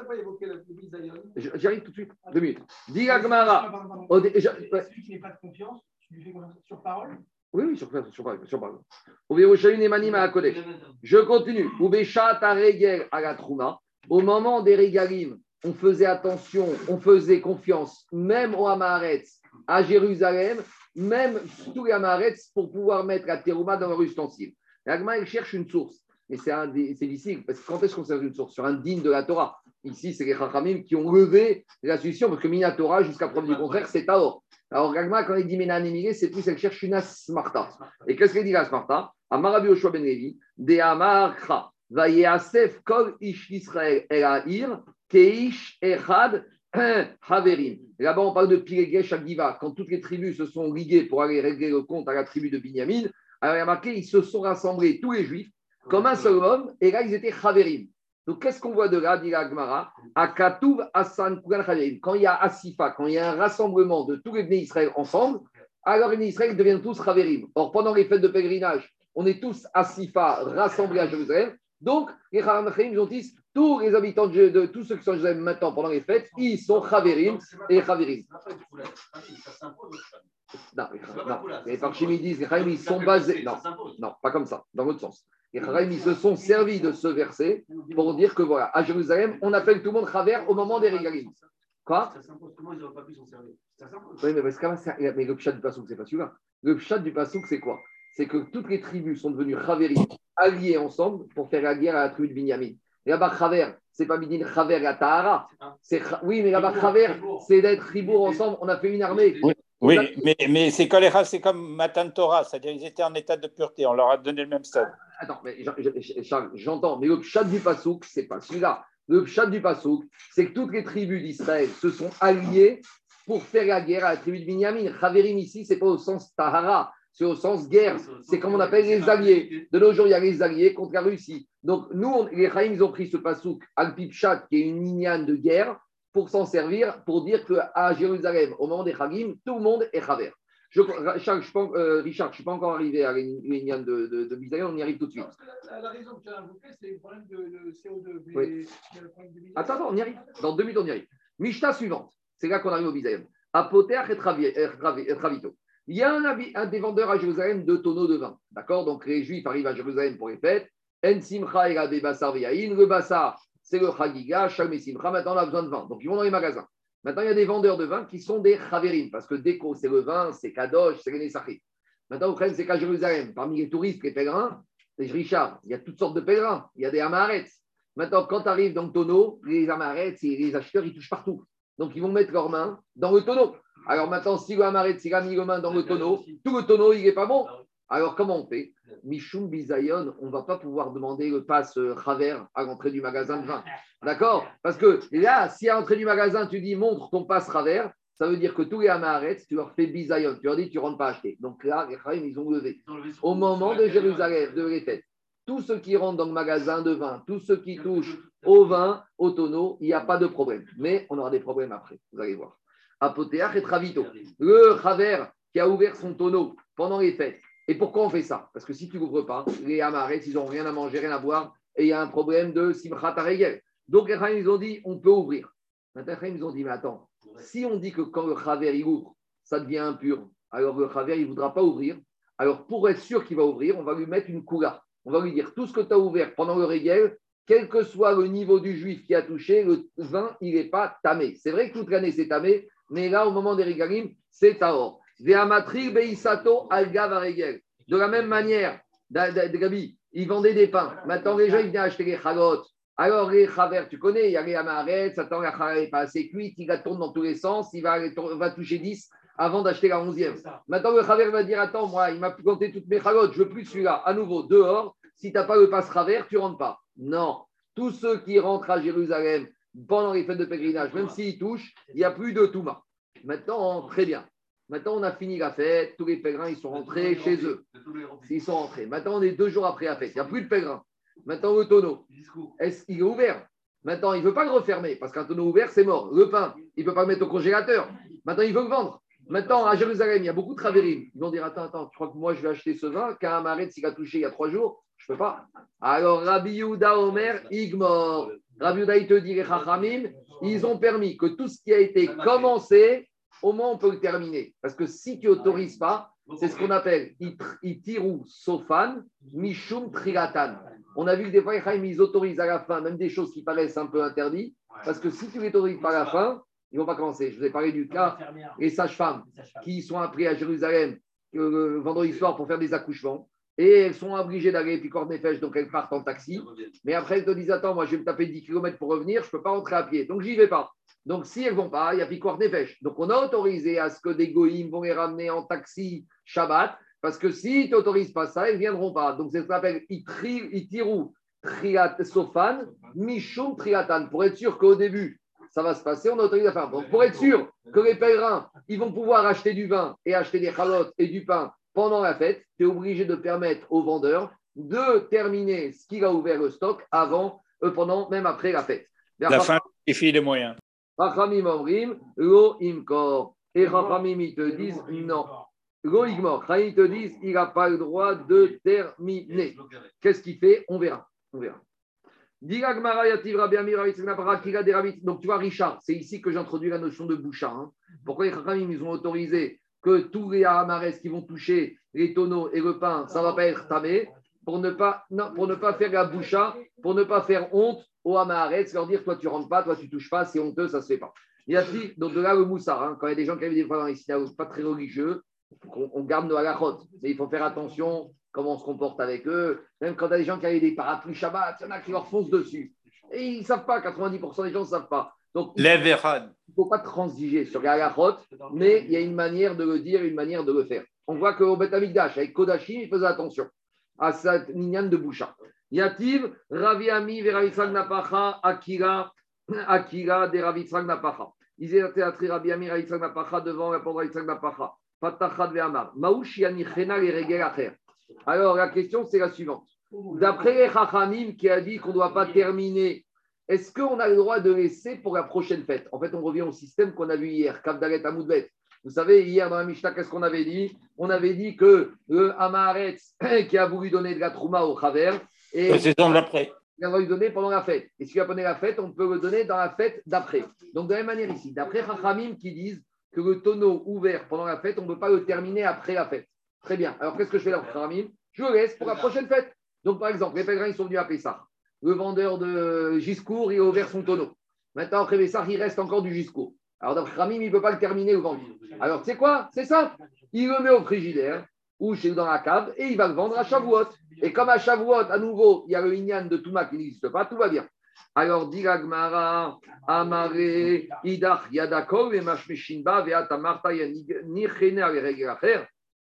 Bisaïon J'arrive tout de suite. Deux minutes. Dis ouais. Celui qui n'est pas de confiance, tu lui fais confiance sur parole? Oui, oui, sur, sur, sur, sur parole. Au Vérushaïn et Manim à la Kodesh. Je continue. Aregel à la Trouma. Au moment des régalim, on faisait attention, on faisait confiance, même au Hamaretz, à Jérusalem, même tous les amarets pour pouvoir mettre la terouma dans leur ustensile. L'agma, il cherche une source. Mais c'est difficile, parce que quand est-ce qu'on cherche une source? Sur un digne de la Torah. Ici, c'est les Chachamim qui ont levé la solution, parce que Mina Torah, jusqu'à preuve du contraire, c'est Taor. Alors, Gagma, quand il dit Mena Némiré, c'est plus, elle cherche une Asmarta. Et qu'est-ce qu'elle dit la Smarta Amarabi Oshua Ben Levi, De Amar Vayasef Kol Ish Israël Keish Echad Haverim. Là-bas, on parle de Pilegesh Agiva, quand toutes les tribus se sont liguées pour aller régler le compte à la tribu de Binyamin. Alors, il y a marqué, ils se sont rassemblés, tous les juifs, comme un seul homme, et là, ils étaient Haverim. Donc, qu'est-ce qu'on voit de là, dit la Gemara? Akatouv. Quand il y a Asifa, quand il y a un rassemblement de tous les Bnei Israël ensemble, alors les Israël deviennent tous Haverim. Or, pendant les fêtes de pèlerinage, on est tous Asifa rassemblés à Jérusalem. Donc, les ils ont dit, tous les habitants de, de- tous ceux qui sont à Jérusalem maintenant pendant les fêtes, ils sont Haverim et Haverim. Ça s'impose. Non, non. Les ça Parchim, ils disent, les ils sont basés. Non, non, pas comme ça, dans l'autre sens. Les Haverim, ils se sont servis de ce verset pour dire que voilà, à Jérusalem, on appelle tout le monde Haver au moment des régalim. Quoi? Ça s'impose. Comment ils n'auraient pas pu s'en servir Ça s'impose. Oui, mais, parce que mais le pshat du Passouk, c'est pas celui-là. Le pshat du Passouk, c'est quoi? C'est que toutes les tribus sont devenues Haverim, alliées ensemble pour faire la guerre à la tribu de Binyamin. Et là-bas, Haver, c'est pas Midin Haver et Tahara. Oui, mais là-bas, Ribour, Haver, Ribour. c'est d'être Ribour ensemble. On a fait une armée. Oui, oui mais, mais c'est Koléra, c'est comme Matan Torah, c'est-à-dire ils étaient en état de pureté, on leur a donné le même stade. Attends, mais Charles, j'entends, mais le pshat du Passouk, c'est pas celui-là. Le pshat du Passouk, c'est que toutes les tribus d'Israël se sont alliées pour faire la guerre à la tribu de Binyamin. Haverim ici, c'est pas au sens Tahara, c'est au sens guerre. C'est comme on appelle les alliés. De nos jours, il y a les alliés contre la Russie. Donc, nous, on- les Chaïm, ils ont pris ce Passouk, Al-Pipchat, qui est une lignane de guerre, pour s'en servir, pour dire qu'à Jérusalem, au moment des Chagim, tout le monde est Chaver. Je, je euh, Richard, je ne suis pas encore arrivé à lignane de, de, de on y arrive tout de suite. La, la- la raison que tu as invoquée, c'est le problème de, de CO2. Mais Oui. le problème de. Attends, attends, on y arrive. Dans deux minutes, on y arrive. Mishnah suivante. C'est là qu'on arrive au Bisaïen. Apoter et Travito. Il y a un, un des vendeurs à Jérusalem de tonneaux de vin. D'accord? Donc les Juifs arrivent à Jérusalem pour les fêtes. En Simcha et. Le Bassar, c'est le Chagiga. Simcha. Maintenant, on a besoin de vin. Donc ils vont dans les magasins. Maintenant, il y a des vendeurs de vin qui sont des Chaverim. Parce que déco, c'est le vin, c'est Kadosh, c'est les. Maintenant, vous comprenez, c'est qu'à Jérusalem, parmi les touristes, les pèlerins, les Richard, il y a toutes sortes de pèlerins. Il y a des Amarets. Maintenant, quand tu arrives dans le tonneau, les Amarets et les acheteurs, ils touchent partout. Donc, ils vont mettre leurs mains dans le tonneau. Alors maintenant, si le Amaret, s'il a mis les mains dans le tonneau, tout le tonneau, il n'est pas bon. Alors, comment on fait Michoum Bizayon, on ne va pas pouvoir demander le pass euh, Chaver à l'entrée du magasin de vin. <laughs> D'accord Parce que là, si à l'entrée du magasin, tu dis montre ton passe Chaver, ça veut dire que tous les Amarets, tu leur fais Bizayon. Tu leur dis, tu ne rentres pas acheter. Donc là, les Chaim, ils ont levé. Au moment de Jérusalem, de fêtes, tous ceux qui rentrent dans le magasin de vin, tous ceux qui touchent au vin, au tonneau, il n'y a pas de problème. Mais on aura des problèmes après, vous allez voir. Apothéach et Travito. Le Chaver qui a ouvert son tonneau pendant les fêtes. Et pourquoi on fait ça? Parce que si tu n'ouvres pas, les Amarets, ils n'ont rien à manger, rien à boire, et il y a un problème de Simchat Aregel. Donc les ils ont dit, on peut ouvrir. Maintenant, les ils ont dit, mais attends, si on dit que quand le Chaver, il ouvre, ça devient impur, alors le Chaver, il ne voudra pas ouvrir. Alors pour être sûr qu'il va ouvrir, on va lui mettre une coula. On va lui dire, tout ce que tu as ouvert pendant le Régel, quel que soit le niveau du juif qui a touché, le vin, il n'est pas tamé. C'est vrai que toute l'année, c'est tamé, mais là, au moment des Régalim, c'est varegel. De la même manière, Gabi, ils vendaient des pains. Maintenant, les gens, ils venaient acheter les chalotes. Alors, les chavers, tu connais, il y a les amarets, attend la chalot n'est pas assez cuite, il la tourne dans tous les sens, il va, va toucher 10 avant d'acheter la 11e. Maintenant, le chaver va dire Attends, moi, il m'a planté toutes mes chalotes, je veux plus celui-là. À nouveau, dehors, si tu n'as pas le passe chaver, tu rentres pas. Non. Tous ceux qui rentrent à Jérusalem pendant les fêtes de pèlerinage, même s'ils touchent, il n'y a plus de Touma. Maintenant, très bien. Maintenant, on a fini la fête, tous les pèlerins, ils sont rentrés chez eux. Ils sont rentrés. Maintenant, on est deux jours après la fête. Il n'y a plus de pèlerins. Maintenant, le tonneau, est-ce qu'il est ouvert? Maintenant, il ne veut pas le refermer parce qu'un tonneau ouvert, c'est mort. Le pain, il ne peut pas le mettre au congélateur. Maintenant, il veut le vendre. Maintenant, à Jérusalem, il y a beaucoup de travérim. Ils vont dire Attends, attends, tu crois que moi, je vais acheter ce vin? Qu'un amaret, s'il a touché il y a trois jours Je ne peux pas. Alors, Rabbi Yehuda Omer, Igmor. Rabbi te dit Les Chachamim, ils ont permis que tout ce qui a été commencé, au moins, on peut le terminer. Parce que si tu n'autorises pas, c'est ce qu'on appelle itiru sofan, mishum trilatan. On a vu que des fois, ils autorisent à la fin même des choses qui paraissent un peu interdites, parce que si tu les autorises pas à la fin, Ils ne vont pas commencer. Je vous ai parlé du cas, les sages-femmes qui sont appris à Jérusalem euh, le vendredi soir pour faire des accouchements. Et elles sont obligées d'aller Picor Nefesh, donc elles partent en taxi. Mais après, elles te disent Attends, moi, je vais me taper 10 km pour revenir, je ne peux pas rentrer à pied. Donc, j'y vais pas. Donc, si elles ne vont pas, il y a Picor Nefesh. Donc, on a autorisé à ce que des goïms vont les ramener en taxi Shabbat, parce que si tu n'autorises pas ça, elles ne viendront pas. Donc, c'est ce qu'on appelle Itirou Triat Sofan, Mishum Triatan, pour être sûr qu'au début, ça va se passer, on autorise à faire. Donc, pour être sûr que les pèlerins, ils vont pouvoir acheter du vin et acheter des chalotes et du pain pendant la fête, tu es obligé de permettre au vendeur de terminer ce qu'il a ouvert le stock avant, euh, pendant, même après la fête. La fin justifie les moyens. Rachamim Omrim, Lo Imkor. Et Rachamim, ils te disent non. Lo Igmor. Ils te disent il n'a pas le droit de terminer. Qu'est-ce qu'il fait? On verra. On verra. Donc tu vois, Richard, c'est ici que j'introduis la notion de boucha. Hein. Pourquoi les Rachamim, ils ont autorisé que tous les Hamares qui vont toucher les tonneaux et le pain, ça ne va pas être tamé, pour ne pas, pour ne pas faire la boucha, pour ne pas faire honte aux Hamares, leur dire toi tu rentres pas, toi tu touches pas, c'est honteux, ça se fait pas. Il y a donc de là le moussard, hein, quand il y a des gens qui avaient des fois ici, pas très religieux, on, garde nos halachot, mais il faut faire attention comment on se comporte avec eux. Même quand il y a des gens qui avaient des parapluies Shabbat, il y en a qui leur foncent dessus. Et ils ne savent pas, 90% des gens ne savent pas. Donc, il ne faut pas transiger sur la mais il y a une manière de le dire, une manière de le faire. On voit qu'au Amikdash, avec Kodashim, il faisait attention à cette nignane de Boucha. Yativ, Ravi Ami, Veravitzag Napacha, Akira, Akira, de Ravitzag Napacha. Ils étaient à Ravi Ami, Ravitzag Napacha devant la porte Ravitzag Napacha. Patachad Ve'amar. Maouch Yani Chena, les Regel Alors la question, c'est la suivante. D'après Chachamim qui a dit qu'on ne doit pas terminer est-ce qu'on a le droit de laisser pour la prochaine fête? En fait, on revient au système qu'on a vu hier, Kavdalet Amoudbet. Vous savez, hier dans la Mishnah, qu'est-ce qu'on avait dit? On avait dit que le Amaharetz <coughs> qui a voulu donner de la trouma au Chaver. Et la saison d'après. Il va lui donner pendant la fête. Et s'il a donné la fête, on peut le donner dans la fête d'après. Donc, de la même manière ici, d'après Chachamim qui disent que le tonneau ouvert pendant la fête, on ne peut pas le terminer après la fête. Très bien. Alors, qu'est-ce que je fais là, Chachamim? Je le laisse pour la prochaine fête. Donc, par exemple, les pèlerins, ils sont venus à Pessah le vendeur de Giscourt, il a ouvert son tonneau. Maintenant, après Bessar, il reste encore du Giscourt. Alors, d'après Ramim, il ne peut pas le terminer ou vendre. Alors, tu sais quoi? C'est ça. Il le met au frigidaire ou chez dans la cave et il va le vendre à Shavuot. Et comme à Shavuot, à nouveau, il y a le Inyan de Touma qui n'existe pas, tout va bien. Alors, dit Gmara, Amare, Idach, Yadakov, et Mashmeshinba, Veata Marta, Nichene,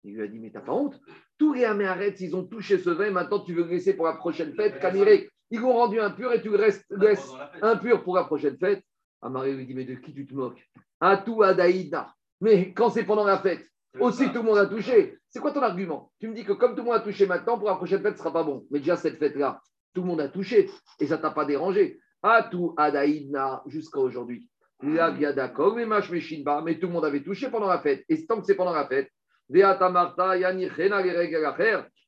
Il lui a dit, mais t'as pas honte? Tous les Améarets, ils ont touché ce vin, maintenant tu veux le laisser pour la prochaine fête, Kamirek. Ils l'ont rendu impur et tu restes, laisses impur pour la prochaine fête. Amaré lui dit Mais de qui tu te moques? Atou Adaïda. Mais quand c'est pendant la fête, aussi tout le monde a touché. C'est quoi ton argument? Tu me dis que comme tout le monde a touché maintenant, pour la prochaine fête, ce ne sera pas bon. Mais déjà, cette fête-là, tout le monde a touché et ça ne t'a pas dérangé. Atou Adaïdna jusqu'à aujourd'hui. mais mais tout le monde avait touché pendant la fête. Et tant que c'est pendant la fête,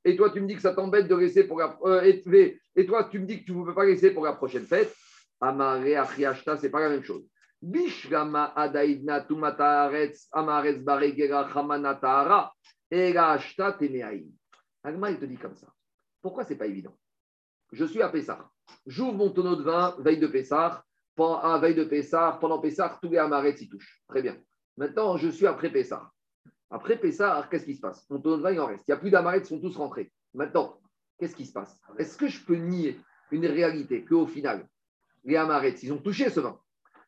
et toi, tu me dis que ça t'embête de laisser pour la. Euh, et, toi, tu me dis que tu ne peux pas laisser pour la prochaine fête. Amare Achiashta, ce n'est pas la même chose. Bishgama Adaidna Tumataretz Amaretz Baregera Hamanatara Erashta Temeaim. Agma, il te dit comme ça. Pourquoi ce n'est pas évident? Je suis à Pessah. J'ouvre mon tonneau de vin, veille de de Pessah, pendant Pessah, tous les Amaretz y touchent. Très bien. Maintenant, je suis après Pessah. Après Pessah, qu'est-ce qui se passe? De vin, il en reste. Il n'y a plus d'amaret, ils sont tous rentrés. Maintenant, qu'est-ce qui se passe? Est-ce que je peux nier une réalité qu'au final, les amarets, ils ont touché ce vin?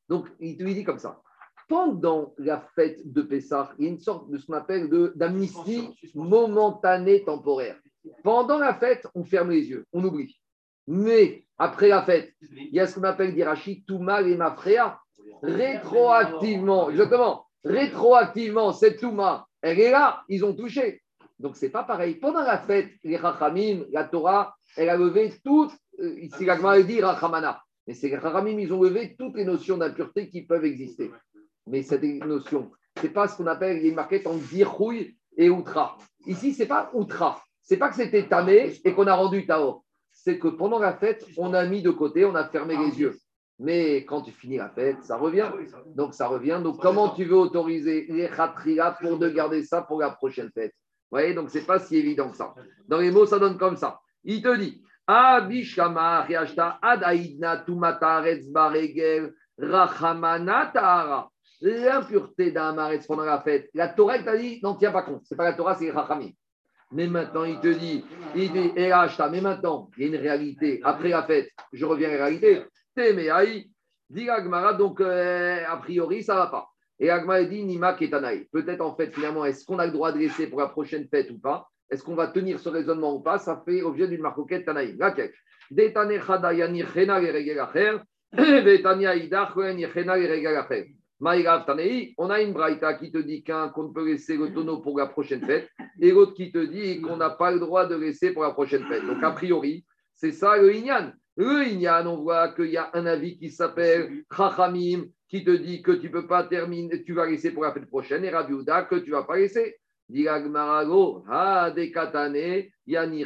Donc, il te dit comme ça. Pendant la fête de Pessah, il y a une sorte de ce qu'on appelle d'amnistie momentanée temporaire. Pendant la fête, on ferme les yeux, on oublie. Mais après la fête, il y a ce qu'on appelle d'Irachi, mal et Mafrea, rétroactivement, exactement, rétroactivement, cette Touma, elle est là, ils ont touché. Donc, c'est pas pareil. Pendant la fête, les Rachamim, la Torah, elle a levé toutes, euh, ici la dit Rachamana, mais c'est les Rachamim, ils ont levé toutes les notions d'impureté qui peuvent exister. Mais cette notion, c'est pas ce qu'on appelle, il est en dirhouille et outra. Ici, c'est pas outra. C'est pas que c'était tamé et qu'on a rendu taor. C'est que pendant la fête, on a mis de côté, on a fermé les yeux. Mais quand tu finis la fête, ça revient. Ah Donc ça revient. Donc comment tu veux autoriser les pour de garder ça pour la prochaine fête? Vous voyez, donc c'est pas si évident que ça. Dans les mots, ça donne comme ça. Il te dit Abishkama Ad Aidna Tumata Baregel Rachamanatara. l'impureté d'un Maretz pendant la fête, la Torah t'a dit, n'en tiens pas compte. C'est pas la Torah, c'est les Rachamim. Mais maintenant, il te dit, il dit, mais maintenant, il y a une réalité. Après la fête, je reviens à la réalité. Dit Agmara, donc euh, a priori, ça va pas. Et Agmara dit, Nima Ketanaï. Peut-être en fait, finalement, est-ce qu'on a le droit de laisser pour la prochaine fête ou pas? Est-ce qu'on va tenir ce raisonnement ou pas? Ça fait objet d'une marcoquette <clears throat> Tanaï. On a une braïta qui te dit qu'un qu'on peut laisser le tonneau pour la prochaine fête, et l'autre qui te dit qu'on n'a pas le droit de laisser pour la prochaine fête. Donc, a priori, c'est ça le Inyan. Le Inyan, on voit qu'il y a un avis qui s'appelle Chachamim, qui te dit que tu peux pas terminer, tu vas laisser pour la fête prochaine, et Rabbi Uda que tu vas pas laisser. Ha dekatane, yani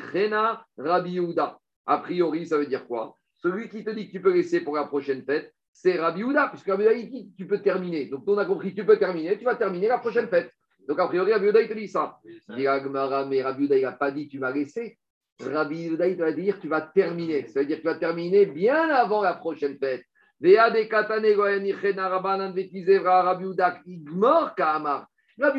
Uda. A priori, ça veut dire quoi? Celui qui te dit que tu peux laisser pour la prochaine fête, c'est Rabbi Houda, puisque Rabbi Houda, il dit tu peux terminer. Donc, on a compris, tu peux terminer, tu vas terminer la prochaine fête. Donc, a priori, Rabbi Houda, il te dit ça. Il dit Agmara, mais il n'a pas dit tu vas laisser. Rabbi il va dire tu vas terminer. Ça veut dire que tu vas terminer bien avant la prochaine fête. Rabbi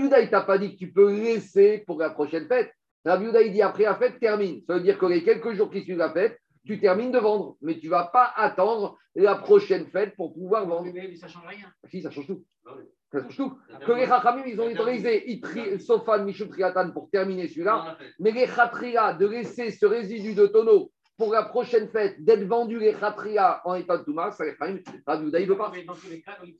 Houda, il t'a pas dit que tu peux laisser pour la prochaine fête. Rabbi Houda, il dit après la fête, termine. Ça veut dire que les quelques jours qui suivent la fête, tu termines de vendre, mais tu ne vas pas attendre la prochaine fête pour pouvoir vendre. Mais ça ne change rien. Si, ça change tout. Ça change tout. Que les Chachamim, ils ont autorisé Itri, Sofan, Michou Triatan pour terminer celui-là, mais les Khatria, de laisser ce résidu de tonneau pour la prochaine fête, d'être vendu les Khatria en état de Touma, ça les Chachamim, Rabbi veut pas. Mais dans tous les cas, oui.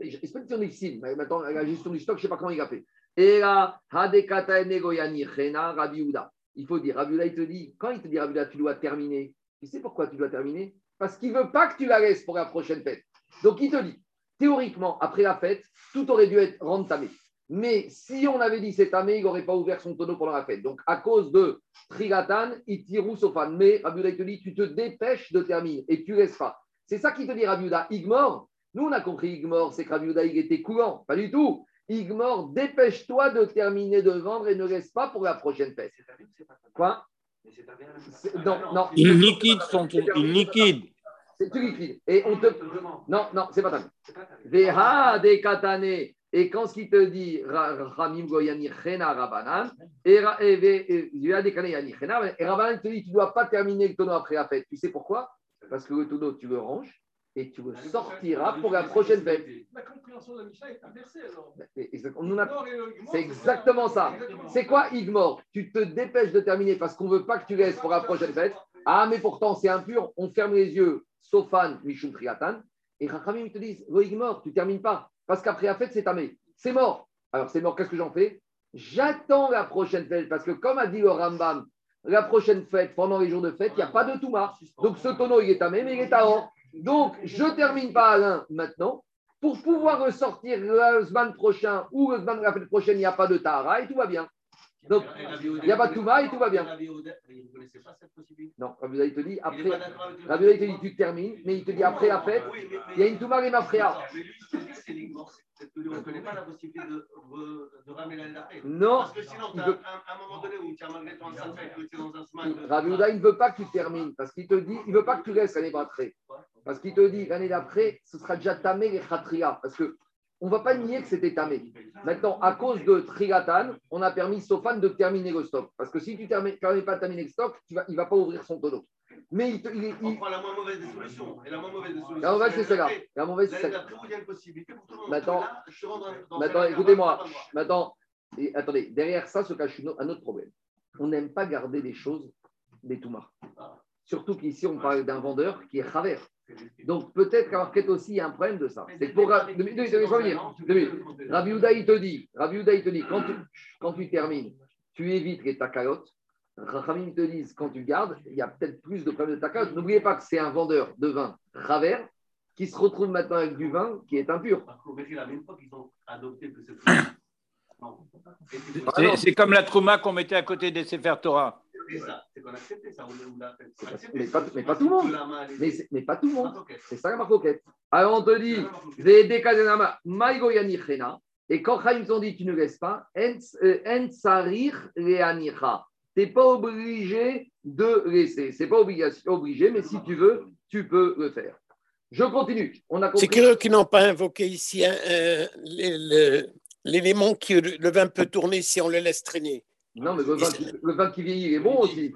J'espère que c'est ici, mais maintenant, la gestion du stock, je ne sais pas comment il a fait. Et là, Hadekata Negoyani Chena, Rabbi. Il faut dire, Rabbi il te dit, quand il te dit, Rabbi tu dois terminer, tu sais pourquoi tu dois terminer? Parce qu'il ne veut pas que tu la laisses pour la prochaine fête. Donc, il te dit, théoriquement, après la fête, tout aurait dû être rendre tamé. Mais si on avait dit c'est tamé, il n'aurait pas ouvert son tonneau pendant la fête. Donc, à cause de Trigatan, Itiru Sofan. Mais Rabbi Houda, il te dit, tu te dépêches de terminer et tu ne laisses pas. C'est ça qui te dit, Rabbi Houda, Igmor. Nous, on a compris Igmor, c'est que Rabbi Houda, il était coulant. Pas du tout. Igmor, dépêche-toi de terminer de vendre et ne laisse pas pour la prochaine fête. Quoi? C'est- Non, non. Il liquide son il liquide. C'est tu liquides. Et on te. Non, non, c'est pas ta Veha de katane. Et quand ce qu'il te dit, Ra- Ramim goyani chena rabanan, et Rabanan te dit, tu ne dois pas terminer le tonneau après la fête. Tu sais pourquoi? Parce que le tonneau, tu le ranges et tu le sortiras pour la prochaine fête. La compréhension de la Mishnah est inversée alors. C'est- C'est exactement ça. C'est quoi Igmor Tu te dépêches de terminer parce qu'on ne veut pas que tu laisses pour la prochaine fête. Ah, mais pourtant, c'est impur. On ferme les yeux. Sofan, Mishum Triatan. Et Rachamim te disent Igmor, tu ne termines pas. Parce qu'après la fête, c'est tamé. C'est mort. Alors, c'est mort. Qu'est-ce que j'en fais? J'attends la prochaine fête. Parce que, comme a dit le Rambam, la prochaine fête, pendant les jours de fête, il n'y a pas de Touma. Donc, ce tonneau, il est tamé, mais il est à or. Donc, je ne termine pas à l'un maintenant. Pour pouvoir ressortir le semaine prochain ou le semaine la fête prochaine, il n'y a pas de Tahara et tout va bien. Donc, il n'y a pas de Touma et tout va bien. Il ne pas cette possibilité. Non, Rabbi Houda, il te dit après. Rabbi Houda, il te dit tu termines, mais il te dit après la fête, il y a une Touma et que lui, on ne connaît pas la possibilité de, de ramener l'année d'après. Non, Parce que sinon, il t'as veut- un, un moment donné où tu as malgré ton enceinte que tu es dans un de- Rabbi Houda, il ne veut pas que tu termines parce qu'il te dit, il ne veut pas que tu restes l'année d'après. Parce qu'il te dit l'année d'après, ce sera déjà tamé les khatria. Parce que on ne va pas nier que c'était tamé. Maintenant, à cause de Trigatan, on a permis Sofan de terminer le stock. Parce que si tu ne termines pas de terminer le stock, tu vas, il ne va pas ouvrir son tonneau. Mais il, te- il, il- On prend la moins mauvaise des solutions. Et la moins mauvaise des solutions. la mauvaise, c'est celle-là. La mauvaise, c'est celle-là. il y a une possibilité pour tout le monde. Maintenant- Là, je suis rentré dans Maintenant, cette écoutez-moi. Maintenant, et attendez, derrière ça se cache un autre problème. On n'aime pas garder les choses des Toumas. Surtout qu'ici, on parle d'un vendeur qui est Chaver. Donc peut-être qu'à Marquette aussi, il y a un problème de ça. C'est pour. Rabbi Houda, il te dit, Rabbi Houda, il te dit, quand tu, quand tu termines, tu évites les takalotes. Rachamim te disent, quand tu gardes, il y a peut-être plus de problèmes de takalotes. N'oubliez pas que c'est un vendeur de vin Chaver qui se retrouve maintenant avec du vin qui est impur. Parce qu'au Béchir, la même fois qu'ils ont adopté que c'est C'est comme la trouma qu'on mettait à côté des Sefer Torah. c'est ça, c'est qu'on a accepté ça. On l'a fait. C'est pas- Accepté mais pas- mais pas tout le monde. Mais, pas tout le monde. C'est ça la marcoquette. Alors on te dit, et quand Chaim t'ont dit tu ne laisses pas, En euh. Tu n'es pas obligé de laisser. C'est pas obligation- obligé, mais si tu veux, tu peux le faire. Je continue. On a C'est curieux qu'ils n'ont pas invoqué ici hein, euh, les- le- l'élément que le vin peut tourner si on le laisse traîner. Non, mais le vin, qui, le vin qui vieillit, il est bon aussi.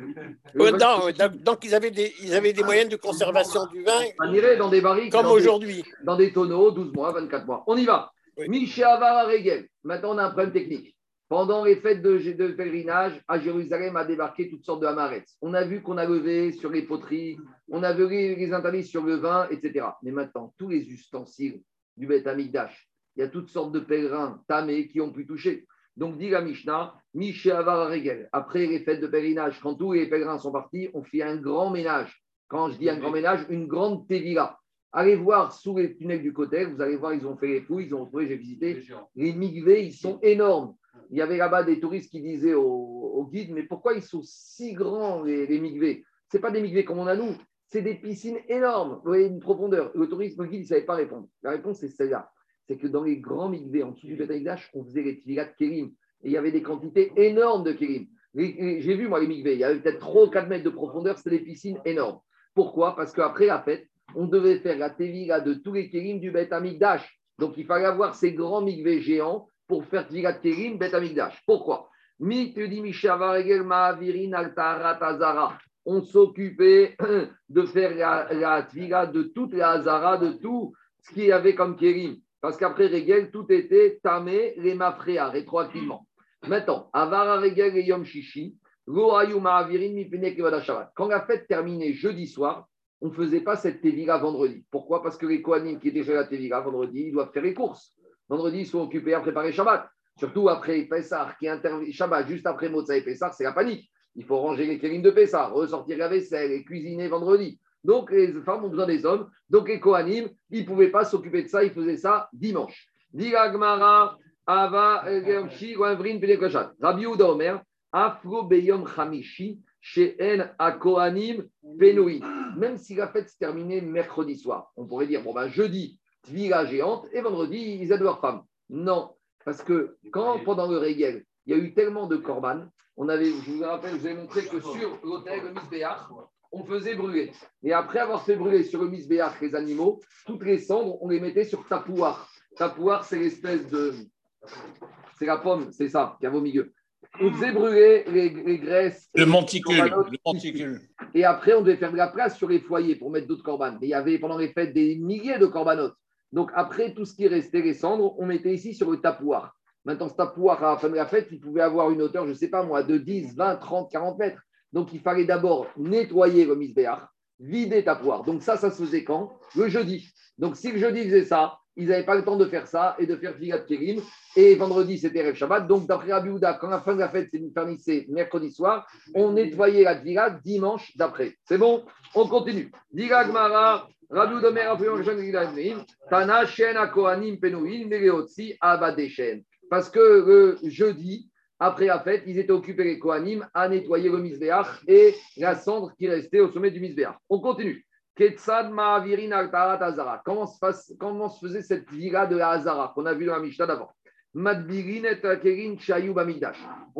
Vin non, qui- donc- ils avaient, des, ils avaient des moyens de conservation du vin On irait dans des barriques. comme aujourd'hui. dans des tonneaux, 12 mois, 24 mois. On y va. Oui. Miché Avar à Regel. Maintenant, on a un problème technique. Pendant les fêtes de, de pèlerinage, à Jérusalem a débarqué toutes sortes de hamarets. On a vu qu'on a levé sur les poteries, on a vu les, les interdits sur le vin, etc. Mais maintenant, tous les ustensiles du Beth Amikdash, il y a toutes sortes de pèlerins tamés qui ont pu toucher. Donc, dit la Mishnah, Miché Avar Regel. Après les fêtes de pèlerinage, quand tous les pèlerins sont partis, on fait un grand ménage. Quand je dis un grand ménage, une grande tévila. Allez voir sous les tunnels du côté, vous allez voir, ils ont fait les fouilles, ils ont trouvé, j'ai visité, les migvés, ils sont énormes. Il y avait là-bas des touristes qui disaient au, au guide, mais pourquoi ils sont si grands, les, les migvés Ce pas des migvés comme on a nous, c'est des piscines énormes, vous voyez, une profondeur. Le touriste, le guide, il ne savait pas répondre. La réponse, c'est celle-là. C'est que dans les grands migvés, en dessous du Betaïdash, on faisait les de kérim. Et il y avait des quantités énormes de kérim. Les- les- J'ai vu, moi, les migvés, il y avait peut-être 3 ou 4 mètres de profondeur, c'était des piscines énormes. Pourquoi? Parce qu'après la fête, on devait faire la tevila de tous les kérim du Bet Amigdash. Donc il fallait avoir ces grands migvés géants pour faire tevila de kérim Bet Amigdash. Pourquoi? On s'occupait <clears throat> de faire la, la de toute la Hazara, de tout ce qu'il y avait comme kérim. Parce qu'après Regel, tout était tamé, les mafréa, rétroactivement. Maintenant, Avara Regel et Yom Shishi. Quand la fête terminait jeudi soir, on ne faisait pas cette Tevila vendredi. Pourquoi? Parce que les Kohanim qui étaient chez la Tevila vendredi, ils doivent faire les courses. Vendredi, ils sont occupés à préparer Shabbat. Surtout après Pessah, qui intervient Shabbat juste après Motza et Pessah, c'est la panique. Il faut ranger les kérim de Pessah, ressortir la vaisselle et cuisiner vendredi. Donc les femmes ont besoin des hommes. Donc les Kohanim, ils ne pouvaient pas s'occuper de ça, ils faisaient ça dimanche. Diga Gmara, Ava. Rabbi Yehuda Omer, Afro Beyom Hamishi, Akohanim, Penouï. Même si la fête se terminait mercredi soir, on pourrait dire, bon ben jeudi, Tvila géante, et vendredi, ils aident leurs femmes. Non, parce que quand pendant le Régel, il y a eu tellement de korban, on avait, je vous rappelle, je vous ai montré que sur l'hôtel, le Misbéach, on faisait brûler. Et après avoir fait brûler sur le Misbéach les animaux, toutes les cendres, on les mettait sur tapouar. Tapouar, c'est l'espèce de. C'est la pomme, c'est ça, qui a au milieu. On faisait brûler les, les graisses. Le monticule. Le monticule. et après, on devait faire de la place sur les foyers pour mettre d'autres corbanes. Et il y avait pendant les fêtes des milliers de corbanotes. Donc après, tout ce qui restait, les cendres, on mettait ici sur le tapouar. Maintenant, ce tapouar, à la fin de la fête, il pouvait avoir une hauteur, je ne sais pas moi, de 10, 20, 30, 40 mètres. Donc il fallait d'abord nettoyer le misbéach, vider tapouar. Donc ça, ça se faisait quand? Le jeudi. Donc si le jeudi faisait ça, ils n'avaient pas le temps de faire ça et de faire Figat Kérim. Et vendredi, c'était Rev Shabbat. Donc d'après Rabbi Houda, quand la fin de la fête finissait mercredi soir, on nettoyait la Tviga dimanche d'après. C'est bon? On continue. Diga Gmara, Rabbi Houda Tana, Penouin, Mereotsi, Abadeshen. Parce que le jeudi, après la fête, ils étaient occupés, les Kohanim, à nettoyer le misbéach et la cendre qui restait au sommet du misbéach. On continue. Comment se, fasse- comment se faisait cette vira de la Hazara qu'on a vu dans la Mishnah d'avant? On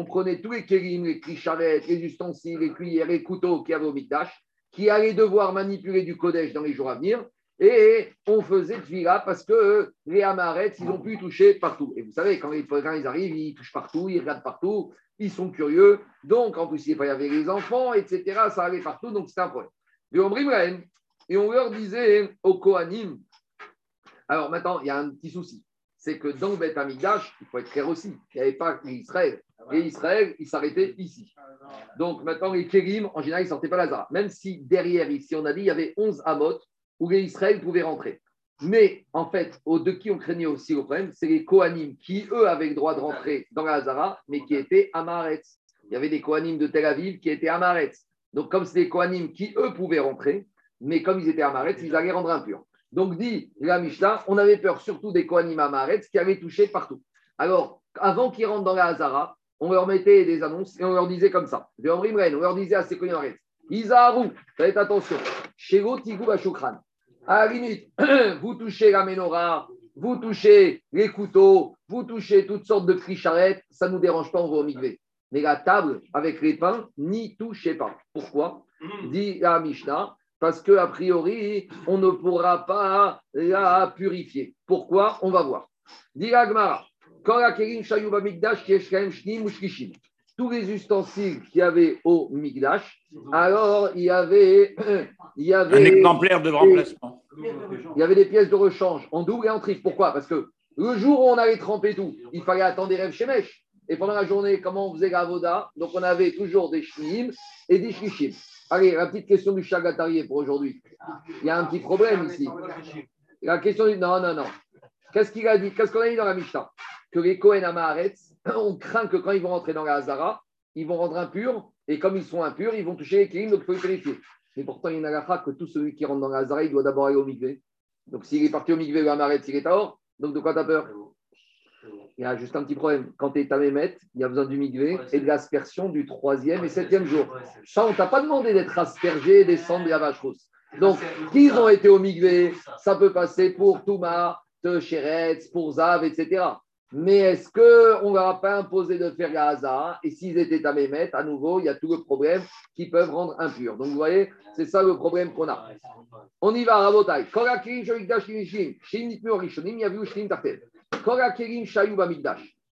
prenait tous les kérim, les clicharettes, les ustensiles, les cuillères, les couteaux qui avaient au Mikdash, qui allaient devoir manipuler du Kodesh dans les jours à venir. Et on faisait Tvila parce que les Amarets, ils ont pu toucher partout. Et vous savez, quand les pèlerins ils arrivent, ils touchent partout, ils regardent partout, ils sont curieux. Donc, en plus, il y avait les enfants, etc. Ça allait partout, donc c'était un problème. Et on, leur disait au Kohanim. Alors maintenant, il y a un petit souci. C'est que dans Beth Amikdash, il faut être clair aussi, il n'y avait pas Israël. Et Israël, il s'arrêtait ici. Donc maintenant, les Kérim, en général, ils ne sortaient pas Lazare. Même si derrière, ici, on a dit, il y avait 11 Amot où les Israël pouvaient rentrer. Mais en fait, au de qui on craignait aussi le problème, c'est les Kohanim qui, eux, avaient le droit de rentrer dans la Hazara, mais qui étaient Amaretz. Il y avait des Kohanim de Tel Aviv qui étaient Amaretz. Donc, comme c'est des Kohanim qui, eux, pouvaient rentrer, mais comme ils étaient Amaretz, ils allaient rendre impurs. Donc, dit la Mishnah, on avait peur surtout des Kohanim Amaretz qui avaient touché partout. Alors, avant qu'ils rentrent dans la Hazara, on leur mettait des annonces et on leur disait comme ça. On leur disait à ces Kohanim Isaharu, faites attention, Shego Tigou Bashukran. À la limite, <clears throat> vous touchez la menorah, vous touchez les couteaux, vous touchez toutes sortes de clicharettes, ça ne nous dérange pas, on va au. Mais la table avec les pains, n'y touchez pas. Pourquoi? Dit la Mishnah, parce que a priori, on ne pourra pas la purifier. Pourquoi? On va voir. Dit Agmara, quand la kerim shayuba migdash yeshkaim shnim. Tous les ustensiles qu'il y avait au migdash, alors il y avait, il y Un avait, exemplaire de remplacement. il y avait des pièces de rechange en double et en triple. Pourquoi? Parce que le jour où on allait tremper tout, il fallait attendre des rêves chez Mèche. Et pendant la journée, comment on faisait la voda Donc on avait toujours des shnim et des shkishim. Allez, la petite question du chagatarié pour aujourd'hui. Il y a un petit problème ici. La question du. Non, non, non. Qu'est-ce qu'il a dit? Qu'est-ce qu'on a dit dans la Mishnah? Que les Kohen Amaharetz, on craint que quand ils vont rentrer dans la Hazara, ils vont rendre impurs. Et comme ils sont impurs, ils vont toucher les Kélim, donc il faut les purifier. Mais pourtant, il y a une halakha que tout celui qui rentre dans la Hazara, il doit d'abord aller au Mikvé. Donc s'il est parti au Mikvé, le Amaharetz, il est hors. Donc de quoi tu as peur? Il y a juste un petit problème. Quand tu es Tamémet, il y a besoin du Mikvé et de l'aspersion du troisième et septième jour. Ça, on t'a pas demandé d'être aspergé des cendres de la vache rousse. Donc, qu'ils ont été au Migvé, ça peut passer pour Touma, Techeretz, pour Zav, etc. Mais est-ce qu'on ne leur a pas imposé de faire la Haza Et s'ils étaient à Mémet, à nouveau, il y a tout le problème qui peuvent rendre impurs. Donc, vous voyez, c'est ça le problème qu'on a. On y va, Rabotai.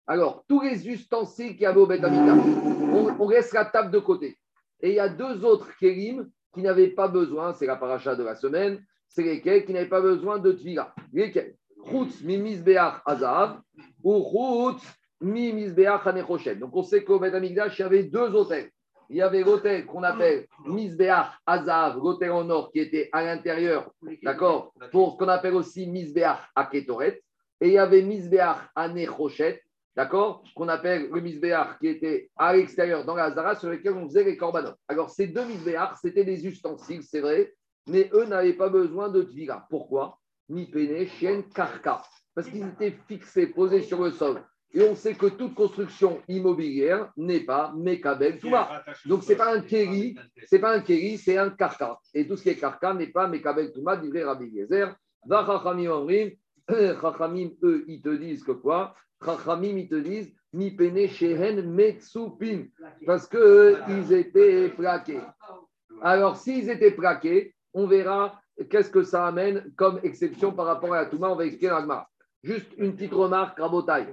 Alors, tous les ustensiles qu'il y avait au Amigdash, on, on laisse la table de côté. Et il y a deux autres kérim qui n'avaient pas besoin, c'est la paracha de la semaine, c'est lesquels qui n'avaient pas besoin de tvila. Lesquels? Chutz mimisbeach azav ou chutz mimisbeach hanechoshem. Donc on sait qu'au Beth il y avait deux hôtels. Il y avait l'hôtel qu'on appelle Misbeach Azav, l'hôtel en or qui était à l'intérieur, d'accord, pour ce qu'on appelle aussi Misbeach Aketoret. Et il y avait Misbeach Anechoshet, d'accord, qu'on appelle le Misbeach qui était à l'extérieur dans la Hazara sur lequel on faisait les korbanot. Alors ces deux Misbeach, c'était des ustensiles, c'est vrai, mais eux n'avaient pas besoin de tvila. Pourquoi? Mi pene, chien, karka. Parce qu'ils étaient fixés, posés sur le sol. Et on sait que toute construction immobilière n'est pas Mekabel Touma. Donc, ce n'est pas un kéri, c'est pas un kéri, c'est un karka. Et tout ce qui est karka n'est pas Mekabel Touma, dit Rabbi Yezer. Va Chachamim Amrim, Chachamim, eux, ils te disent que quoi? Chachamim, ils te disent Mi pene shehen metsupin. Parce qu'ils étaient plaqués. Alors, s'ils étaient plaqués, on verra qu'est-ce que ça amène comme exception par rapport à la Touma? On va expliquer dans la Juste une petite remarque, Rabotai.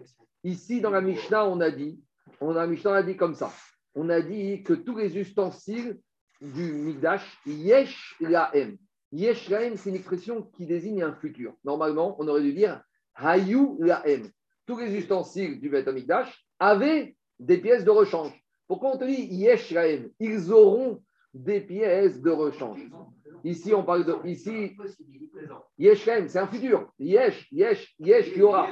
Ici, dans la Mishnah, on a dit, on a, Mishnah a dit comme ça. On a dit que tous les ustensiles du Migdash, yesh lahem. Yesh lahem, c'est une expression qui désigne un futur. Normalement, on aurait dû dire hayu lahem. Tous les ustensiles du Beth avaient des pièces de rechange. Pourquoi on te dit yesh lahem Ils auront des pièces de rechange. Ici, on parle de. Ici, yesh lahem, c'est un futur. Yesh, yesh, yesh, il y aura.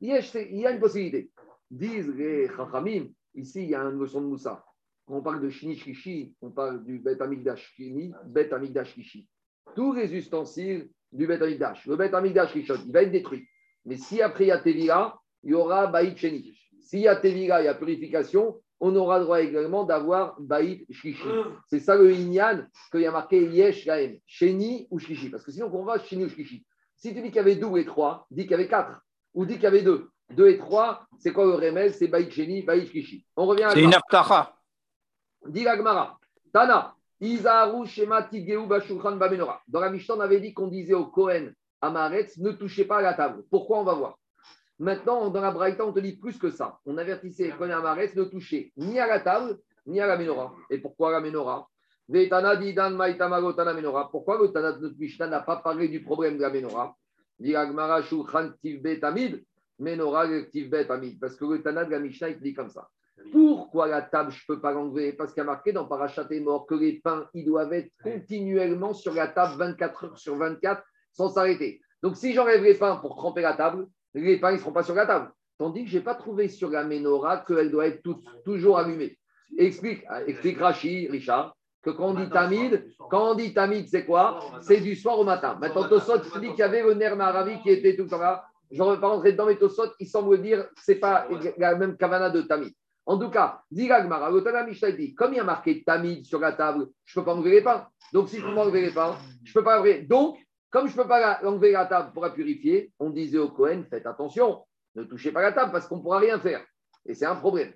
Yesh, il y a une possibilité. Disent les Chachamim, ici, il y a une notion de Moussa. Quand on parle de Shini Shishi, on parle du Bet Amigdash Shini, Bet Amigdash Shishi. Tous les ustensiles du Bet Amigdash. Le Bet Amigdash Rishon, il va être détruit. Mais si après il y a Tevila, il y aura Baït Sheni. S'il y a Tevila, il y a purification, on aura droit également d'avoir Baït Shishi. C'est ça le Inyan qu'il y a marqué Yesh Gaem, Sheni ou Shishi. Parce que sinon, on va Sheni ou Shishi? Si tu dis qu'il y avait deux et trois, dis qu'il y avait quatre ou dit qu'il y avait deux. Deux et trois, c'est quoi le remède? C'est Baït Sheni, Baït Kishi. On revient à C'est une aftacha. Dit Gmara. Tana, Izaru Shema Tigeu Bashulchan Bamenora. Dans la Mishnah, on avait dit qu'on disait au Kohen Amaretz, ne touchez pas à la table. Pourquoi On va voir? Maintenant, dans la Braïta, on te dit plus que ça. On avertissait les Kohen Amaretz de toucher ni à la table, ni à la menorah. Et pourquoi la menorah? Pourquoi le Tana de Mishnah n'a pas parlé du problème de la menorah? Parce que le Tana de la Mishnah, il dit comme ça. Pourquoi la table, je ne peux pas l'enlever? Parce qu'il y a marqué dans Parachat et mort que les pains, ils doivent être continuellement sur la table 24 heures sur 24 sans s'arrêter. Donc, si j'enlève les pains pour tremper la table, les pains, ne seront pas sur la table. Tandis que je n'ai pas trouvé sur la menorah qu'elle doit être toute, toujours allumée. Explique, explique Rachi, Richard, que quand on dit tamid, quand on dit tamid, c'est quoi C'est du soir au matin. Maintenant, Tosot dit qu'il y avait le nerf maravi qui était tout temps là. Je ne vais pas rentrer dedans, mais Tosot, il semble dire que ce n'est pas la même kavana de tamid. En tout cas, dit Gagmara, dit, comme il y a marqué tamid sur la table, je ne peux pas enlever les pains. Donc, si je peux pas enlever les pains, je ne peux pas enlever. Donc, comme je ne peux pas enlever la table pour la purifier, on disait au Cohen, faites attention, ne touchez pas la table parce qu'on ne pourra rien faire. Et c'est un problème.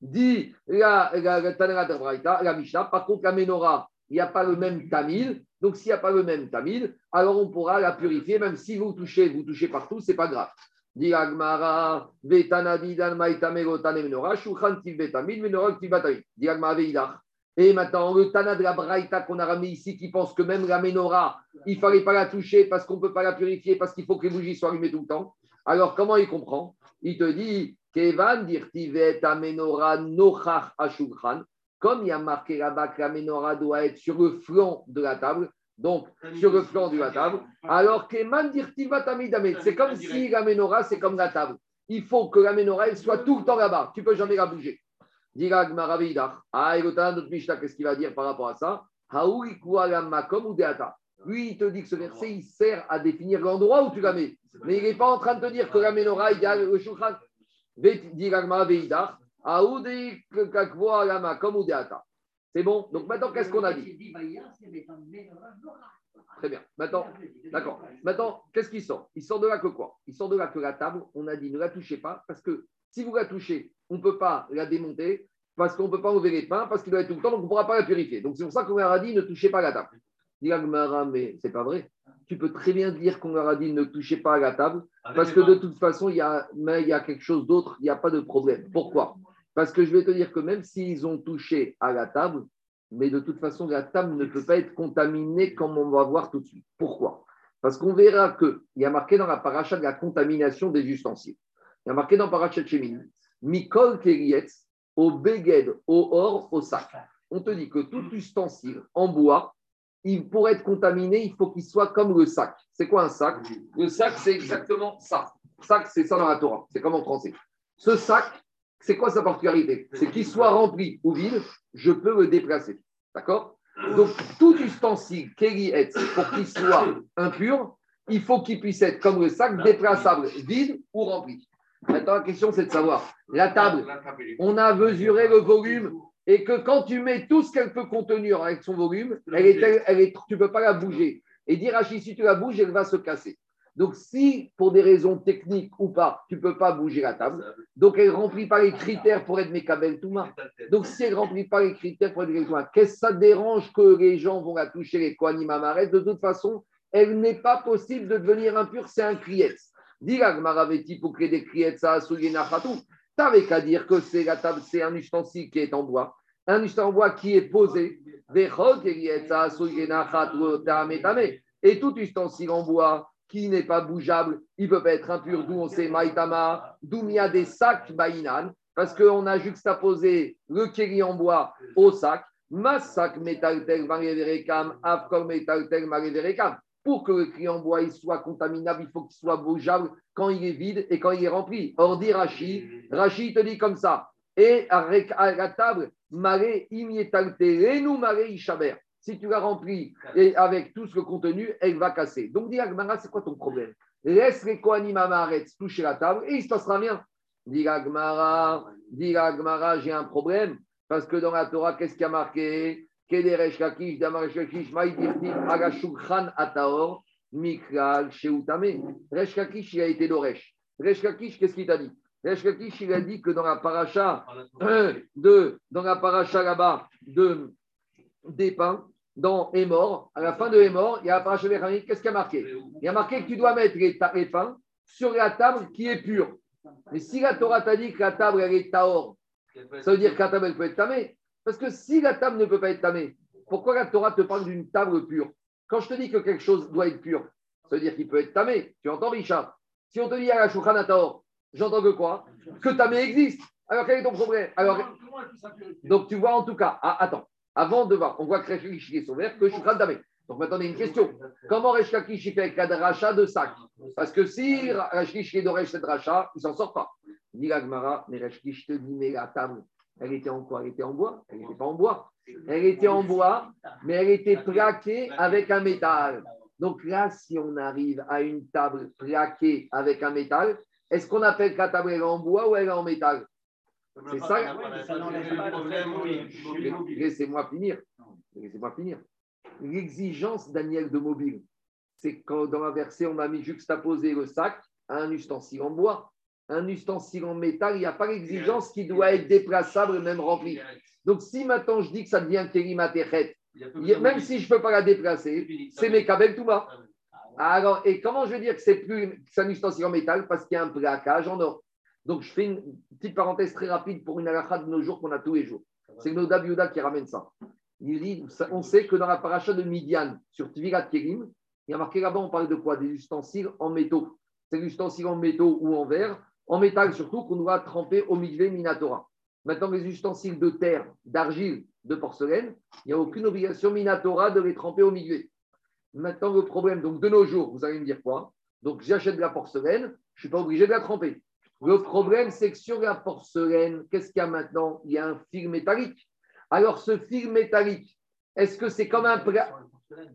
Dit la, la, la, la Mishnah, par contre, la menorah, il n'y a pas le même tamil. Donc, s'il n'y a pas le même tamil, alors on pourra la purifier, même si vous touchez, vous touchez partout, c'est pas grave. Dit Agmara, Vetana Didan Maitame Rotane Menora, Shulchan Tiv Betamid, Menora Tiv Veidach. Et maintenant, le Tana de la Braïta qu'on a ramené ici, qui pense que même la menorah, il ne fallait pas la toucher parce qu'on ne peut pas la purifier, parce qu'il faut que les bougies soient allumées tout le temps. Alors, comment il comprend? Il te dit, Kevan dirtivet menorah nochach ashulchan. Comme il y a marqué là-bas que la menorah doit être sur le flanc de la table, donc sur le flanc de la table, alors Keman dirtivat. C'est comme si la menorah, c'est comme la table. Il faut que la menorah, soit tout le temps là-bas. Tu ne peux jamais la bouger. Ah, qu'est-ce qu'il va dire par rapport à ça? Lui, il te dit que ce verset, il sert à définir l'endroit où tu la mets. Mais il n'est pas en train de te dire que la menorah égale le shulchan. C'est bon? Donc maintenant, qu'est-ce qu'on a dit? Très bien. Maintenant, d'accord. Maintenant, qu'est-ce qu'il sort? Il sort de là que quoi? Il sort de là que la table, on a dit ne la touchez pas parce que si vous la touchez, on ne peut pas la démonter parce qu'on ne peut pas ouvrir les pains parce qu'il doit être tout le temps, donc on ne pourra pas la purifier. Donc c'est pour ça qu'on leur a dit ne touchez pas à la table. Dit mais c'est pas vrai. Tu peux très bien dire qu'on leur a dit ne touchez pas à la table parce que de toute façon, il y a, mais il y a quelque chose d'autre, il n'y a pas de problème. Pourquoi? Parce que je vais te dire que même s'ils ont touché à la table, mais de toute façon, la table ne peut pas être contaminée comme on va voir tout de suite. Pourquoi? Parce qu'on verra qu'il y a marqué dans la paracha de la contamination des ustensiles. Il y a marqué dans Parachat Shemin, Mikol Kerietz, au Beged, au or, au sac. On te dit que tout ustensile en bois, il, pour être contaminé, il faut qu'il soit comme le sac. C'est quoi un sac? Le sac, c'est exactement ça. Sac, c'est ça dans la Torah. C'est comme en français. Ce sac, c'est quoi sa particularité? C'est qu'il soit rempli ou vide, je peux le déplacer. D'accord? Donc, tout ustensile, Kerietz, pour qu'il soit impur, il faut qu'il puisse être comme le sac, déplaçable, vide ou rempli. Maintenant, la question, c'est de savoir, la table, on a mesuré le volume et que quand tu mets tout ce qu'elle peut contenir avec son volume, elle est, elle est, tu ne peux pas la bouger. Et dire, si tu la bouges, elle va se casser. Donc, si pour des raisons techniques ou pas, tu ne peux pas bouger la table, donc elle ne remplit pas les critères pour être Mekabel Touma. Donc, si elle ne remplit pas les critères pour être Mekabel Touma, qu'est-ce que ça dérange que les gens vont la toucher, les Kohanim De toute façon, elle n'est pas possible de devenir impure, c'est un criet. N'avais qu'à dire que c'est la table, c'est un ustensile qui est en bois, un ustensile en bois qui est posé. Et tout ustensile en bois qui n'est pas bougeable, il peut pas être impur, d'où on sait Maïtama, d'où il y a des sacs Baïnan, parce qu'on a juxtaposé le kéri en bois au sac, Masak metaltel mareverekam, afkor metaltel mareverekam. Pour que le en bois il soit contaminable, il faut qu'il soit bougeable quand il est vide et quand il est rempli. Or, dit Rashi, Rashi te dit comme ça, et à la table, mare imietaltelenu mare ishaber si tu l'as rempli et avec tout ce contenu, elle va casser. Donc, dis Agmara, c'est quoi ton problème? Laisse les Kohanim Amaretz toucher la table et il se passera rien. Dis Agmara, dis Agmara, j'ai un problème parce que dans la Torah, qu'est-ce qui a marqué? Kederesh Kakish, Damaresh Kakish, Maïdirti, Agashukhan Ataor, Mikral, Sheutame. Resh Kakish, il a été d'Oresh. Resh Kakish, qu'est-ce qu'il t'a dit? Resh Kakish, il a dit que dans la paracha, <coughs> de, dans la paracha là-bas, de des dans Emor, à la fin de Emor, il y a un qu'est-ce qui a marqué? Il a marqué que tu dois mettre les, pains sur la table qui est pure. Mais si la Torah t'a dit que la table est taor, ça veut dire que la table elle peut être tamée. Parce que si la table ne peut pas être tamée, pourquoi la Torah te parle d'une table pure? Quand je te dis que quelque chose doit être pur, ça veut dire qu'il peut être tamé. Tu entends, Richard? Si on te dit à la Shulchan j'entends que quoi? Que tamé existe. Alors quel est ton problème? Donc tu vois en tout cas, ah, attends, avant de voir, on voit que Resh est sauvé, que Shukran Damé. Donc maintenant, on a une question. Comment Resh fait avec un rachat de sac? Parce que si Resh est d'Oresh cette rachat, il ne s'en sort pas. Dit Gmara, mais Resh te dit, mais la table, elle était en quoi? Elle était en bois Elle n'était pas en bois. Elle était en bois, mais elle était plaquée avec un métal. Donc là, si on arrive à une table plaquée avec un métal, est-ce qu'on appelle que la table est en bois ou elle est en métal? C'est ça. Laissez-moi finir. Laissez-moi finir. L'exigence, Daniel, de mobile, c'est quand dans la verset, on a mis juxtaposé le sac à un ustensile en bois. Un ustensile en métal, il n'y a pas l'exigence qui doit être déplaçable, même rempli. Donc, si maintenant je dis que ça devient de même si je ne peux pas la déplacer, c'est mes kabel tout bas. Ah ouais. Alors, et comment je veux dire que c'est plus un ustensile en métal? Parce qu'il y a un plaquage en or. Donc, je fais une petite parenthèse très rapide pour une halakha de nos jours qu'on a tous les jours. C'est Noda Biouda qui ramène ça. Il dit, on sait que dans la paracha de Midian, sur Tvirat Kerim, il y a marqué là-bas, on parle de quoi? Des ustensiles en métaux. C'est l'ustensile en métaux ou en verre, en métal surtout, qu'on doit tremper au mikvé Minatora. Maintenant, les ustensiles de terre, d'argile, de porcelaine, il n'y a aucune obligation Minatora de les tremper au mikvé. Maintenant, le problème, donc de nos jours, vous allez me dire quoi? Donc, j'achète de la porcelaine, je ne suis pas obligé de la tremper. Le problème, c'est que sur la porcelaine, qu'est-ce qu'il y a maintenant? Il y a un fil métallique. Alors, ce fil métallique, est-ce que c'est comme un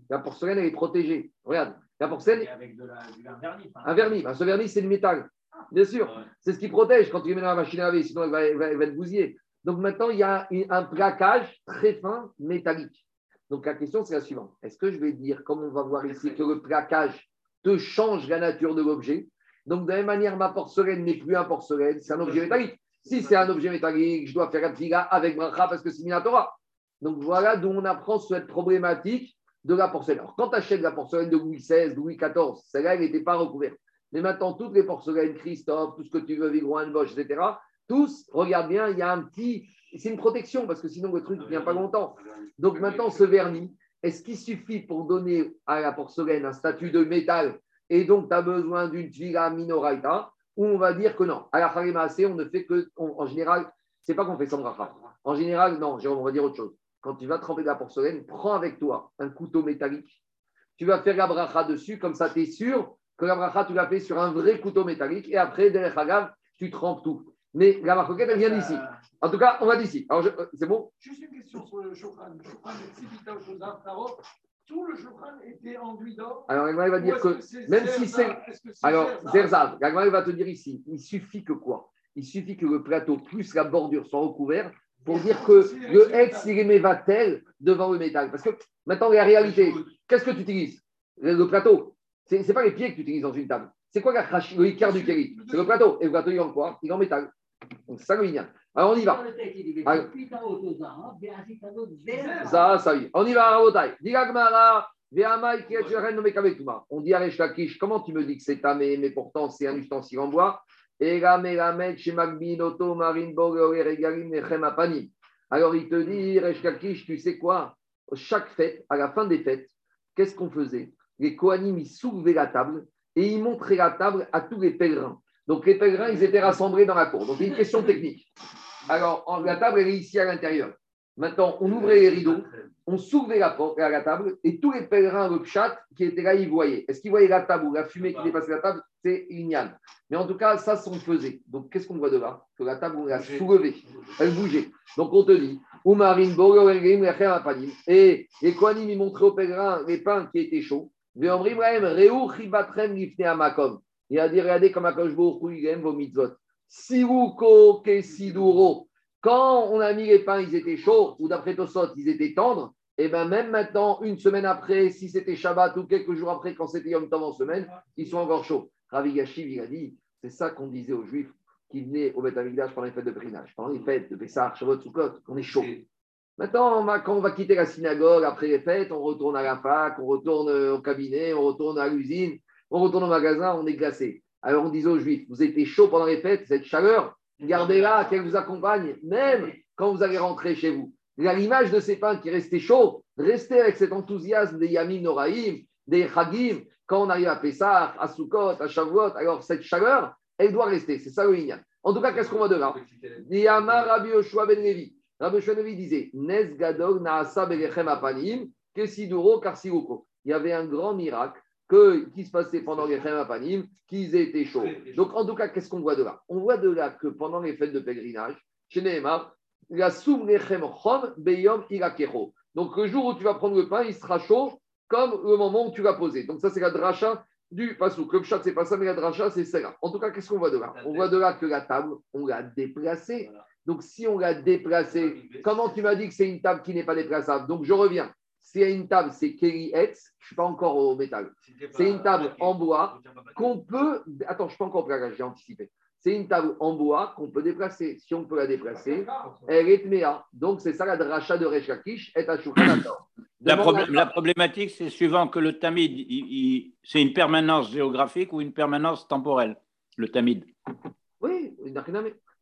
La porcelaine, elle est protégée. Regarde, la porcelaine, Avec de la, du vernis. enfin. un vernis. Ben, ce vernis, c'est du métal. Bien sûr. Ouais. C'est ce qui protège quand tu les mets dans la machine à laver, sinon elle va, elle va- elle. Donc maintenant, il y a un plaquage très fin métallique. Donc la question, c'est la suivante. Est-ce que je vais dire, comme on va voir ici, que le plaquage te change la nature de l'objet? Donc de la même manière, ma porcelaine n'est plus un porcelaine, c'est un objet métallique. Si c'est un objet métallique, je dois faire un fila avec bracha parce que c'est Minatora. Donc voilà d'où on apprend cette problématique de la porcelaine. Alors quand tu achètes la porcelaine de Louis XVI, Louis XIV, celle-là, elle n'était pas recouverte. Mais maintenant, toutes les porcelaines, Christophe, tout ce que tu veux, Vigroin, Bosch, etc., tous, regarde bien, il y a un petit. C'est une protection parce que sinon le truc ne tient pas longtemps. Donc maintenant, ce vernis, est-ce qu'il suffit pour donner à la porcelaine un statut de métal et donc tu as besoin d'une tvila minoraita ou on va dire que non. À la Harimase, on ne fait que. en général, c'est pas qu'on fait sans bracha. En général, non, Jérôme, on va dire autre chose. Quand tu vas tremper de la porcelaine, prends avec toi un couteau métallique. Tu vas faire la bracha dessus, comme ça, tu es sûr que la bracha, tu l'as fait sur un vrai couteau métallique. Et après, derrière Hagav, tu trempes tout. Mais la marcoquette, elle vient d'ici. En tout cas, on va d'ici. Alors, euh, c'est bon? Juste une question sur le Shokran. Le Shokran Shozar, Tarot, tout le Shokran était enduit d'or. Alors, elle va dire que c'est même si c'est. Que c'est Alors, Zerza Zerzav, Gagmar va te dire ici, il suffit que quoi? Il suffit que le plateau plus la bordure soient recouverts pour dire que le ex, il est devant le métal. Parce que maintenant, la réalité, qu'est-ce que tu utilises? Le plateau. Ce n'est pas les pieds que tu utilises dans une table. C'est quoi la le Icar du Kéli C'est le plateau. Et le plateau, il est en quoi? Il est en métal. Donc, ça le lignan. Alors, on y va. Alors- Ça, ça y est. On y va, Rabotai. On dit à Lakish, comment tu me dis que c'est tamé, mais pourtant c'est un ustensile en bois? Alors il te dit, Resh Lakish, tu sais quoi? Chaque fête, à la fin des fêtes, qu'est-ce qu'on faisait? Les Kohanim, ils soulevaient la table et ils montraient la table à tous les pèlerins. Donc les pèlerins, ils étaient rassemblés dans la cour. Donc une question technique. Alors, en- la table, elle est ici à l'intérieur. Maintenant, on ouvrait les rideaux, on soulevait la porte à la table et tous les pèlerins, le pchat, qui étaient là, ils voyaient. Est-ce qu'ils voyaient la table ou la fumée qui dépassait la table? C'est ignan. Mais en tout cas, ça, c'est on faisait. Donc, qu'est-ce qu'on voit de là? Que la table, on l'a soulevée. Elle bougeait. Donc, on te dit, Oumarine. Et les Kohanim, ils montraient aux pèlerins les pains qui étaient chauds. Il a dit, regardez comme. Quand on a mis les pains, ils étaient chauds, ou d'après Tosot, ils étaient tendres, et bien même maintenant, une semaine après, si c'était Shabbat ou quelques jours après, quand c'était Yom Tov en semaine, ils sont encore chauds. Ravi Gashiv, il a dit, c'est ça qu'on disait aux Juifs qui venaient au Beth pendant les fêtes de pèlerinage, pendant les fêtes de Pessah, Shavuot, Sukkot, on est chaud. Maintenant, on va- quand on va quitter la synagogue après les fêtes, on retourne à la fac, on retourne au cabinet, on retourne à l'usine, on retourne au magasin, on est glacé. Alors on disait aux Juifs, vous étiez chaud pendant les fêtes, cette chaleur, gardez-la, qu'elle vous accompagne, même quand vous allez rentrer chez vous. À l'image de ces pains qui restaient chauds, restez avec cet enthousiasme des Yamim Noraïm, des Chagim, quand on arrive à Pessah, à Sukkot, à Shavuot, alors cette chaleur, elle doit rester. C'est ça le. En tout cas, qu'est-ce qu'on voit de là? Diyama Rabbi Yoshua ben Levi. Rabbi Levi disait Nes Gadol Naasa Belechem Apanim, Kesiduro Karsiruko. Il y avait un grand miracle que, qui se passait pendant les Chem Apanim, qu'ils étaient chauds. Donc, en tout cas, qu'est-ce qu'on voit de là? On voit de là que pendant les fêtes de pèlerinage, chez Nehemar, la soum lechem chom beyom irakecho. Donc, le jour où tu vas prendre le pain, il sera chaud comme le moment où tu l'as posé. Donc, ça, c'est la dracha du pasouk. Le pshat, c'est pas ça, mais la dracha, c'est celle-là. En tout cas, qu'est-ce qu'on voit de là? On voit de là que la table, on l'a déplacée. Donc, si on l'a déplacée, comment tu m'as dit que c'est une table qui n'est pas déplaçable? Donc, je reviens. S'il y a une table, c'est Kelly Hetz, je ne suis pas encore au métal. C'est une table en bois qu'on peut. Attends, je ne suis pas encore au plaquage, j'ai anticipé. C'est une table en bois qu'on peut déplacer. Si on peut la déplacer, elle est tméa. Donc, c'est ça la dracha de Resh Lakish, et à. La, à- la problématique, c'est suivant que le tamid, il- il- c'est une permanence géographique ou une permanence temporelle, le tamid. Oui,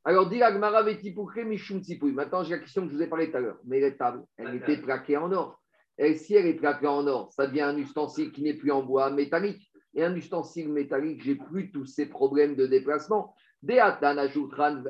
Alors, dit Agmara. Maintenant, j'ai la question que je vous ai parlé tout à l'heure. Mais la table, elle était plaquée en or. Et si elle est plaquée en or, ça devient un ustensile qui n'est plus en bois métallique. Et un ustensile métallique, j'ai plus tous ces problèmes de déplacement.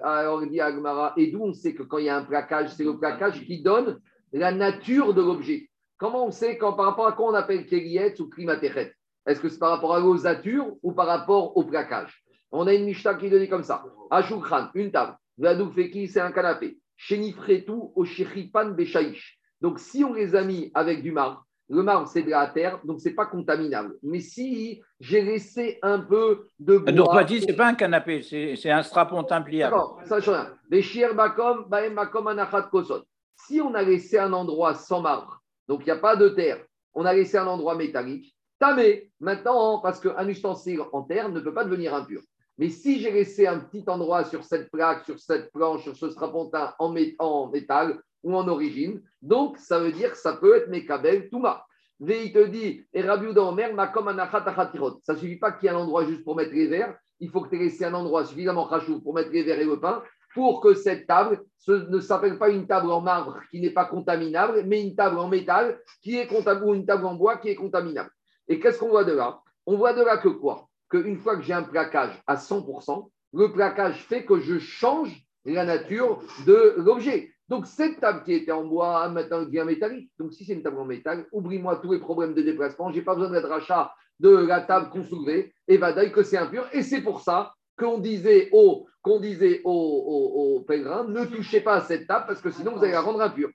Alors dit Agmara, et d'où on sait que quand il y a un plaquage, c'est le plaquage qui donne la nature de l'objet. Comment on sait quand, par rapport à quoi on appelle Kériet ou Klimatechet? Est-ce que c'est par rapport à l'osature ou par rapport au plaquage? On a une Mishnah qui dit comme ça. Ashukran, une table. Vadoufeki, c'est un canapé. Shenifretu au Sheripan Beshaïch. Donc, si on les a mis avec du marbre, le marbre, c'est de la terre, donc c'est pas contaminable. Mais si j'ai laissé un peu de bois. Donc, pas dit, c'est pas un canapé, c'est un strapontin pliable. D'accord, ça change rien. Les bakom, baem bakom anachat kosot. Si on a laissé un endroit sans marbre, donc il n'y a pas de terre, on a laissé un endroit métallique, tamé, maintenant, parce qu'un ustensile en terre ne peut pas devenir impur. Mais si j'ai laissé un petit endroit sur cette plaque, sur cette planche, sur ce strapontin en, mé- en métal ou en origine, donc ça veut dire que ça peut être Mekabel Touma. Mais il te dit, et Omer, Makom anachat achatirot. Ça ne suffit pas qu'il y ait un endroit juste pour mettre les verres, il faut que tu aies laissé un endroit suffisamment rachou pour mettre les verres et le pain, pour que cette table ne s'appelle pas une table en marbre qui n'est pas contaminable, mais une table en métal qui est ou une table en bois qui est contaminable. Et qu'est-ce qu'on voit de là? On voit de là que quoi? Qu'une fois que j'ai un plaquage à 100%, le plaquage fait que je change la nature de l'objet. Donc, cette table qui était en bois, maintenant, devient métallique. Donc, si c'est une table en métal, oublie-moi tous les problèmes de déplacement. Je n'ai pas besoin d'être rachat de la table qu'on soulevait. Et va dire que c'est impur. Et c'est pour ça qu'on disait aux, qu'on disait aux, aux- aux pèlerins, ne touchez pas à cette table parce que sinon, vous allez la rendre impure.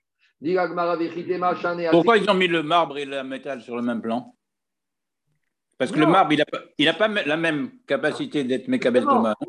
Pourquoi ils ont mis le marbre et le métal sur le même plan? Parce que Non. le marbre, il n'a pas, il a pas la même capacité d'être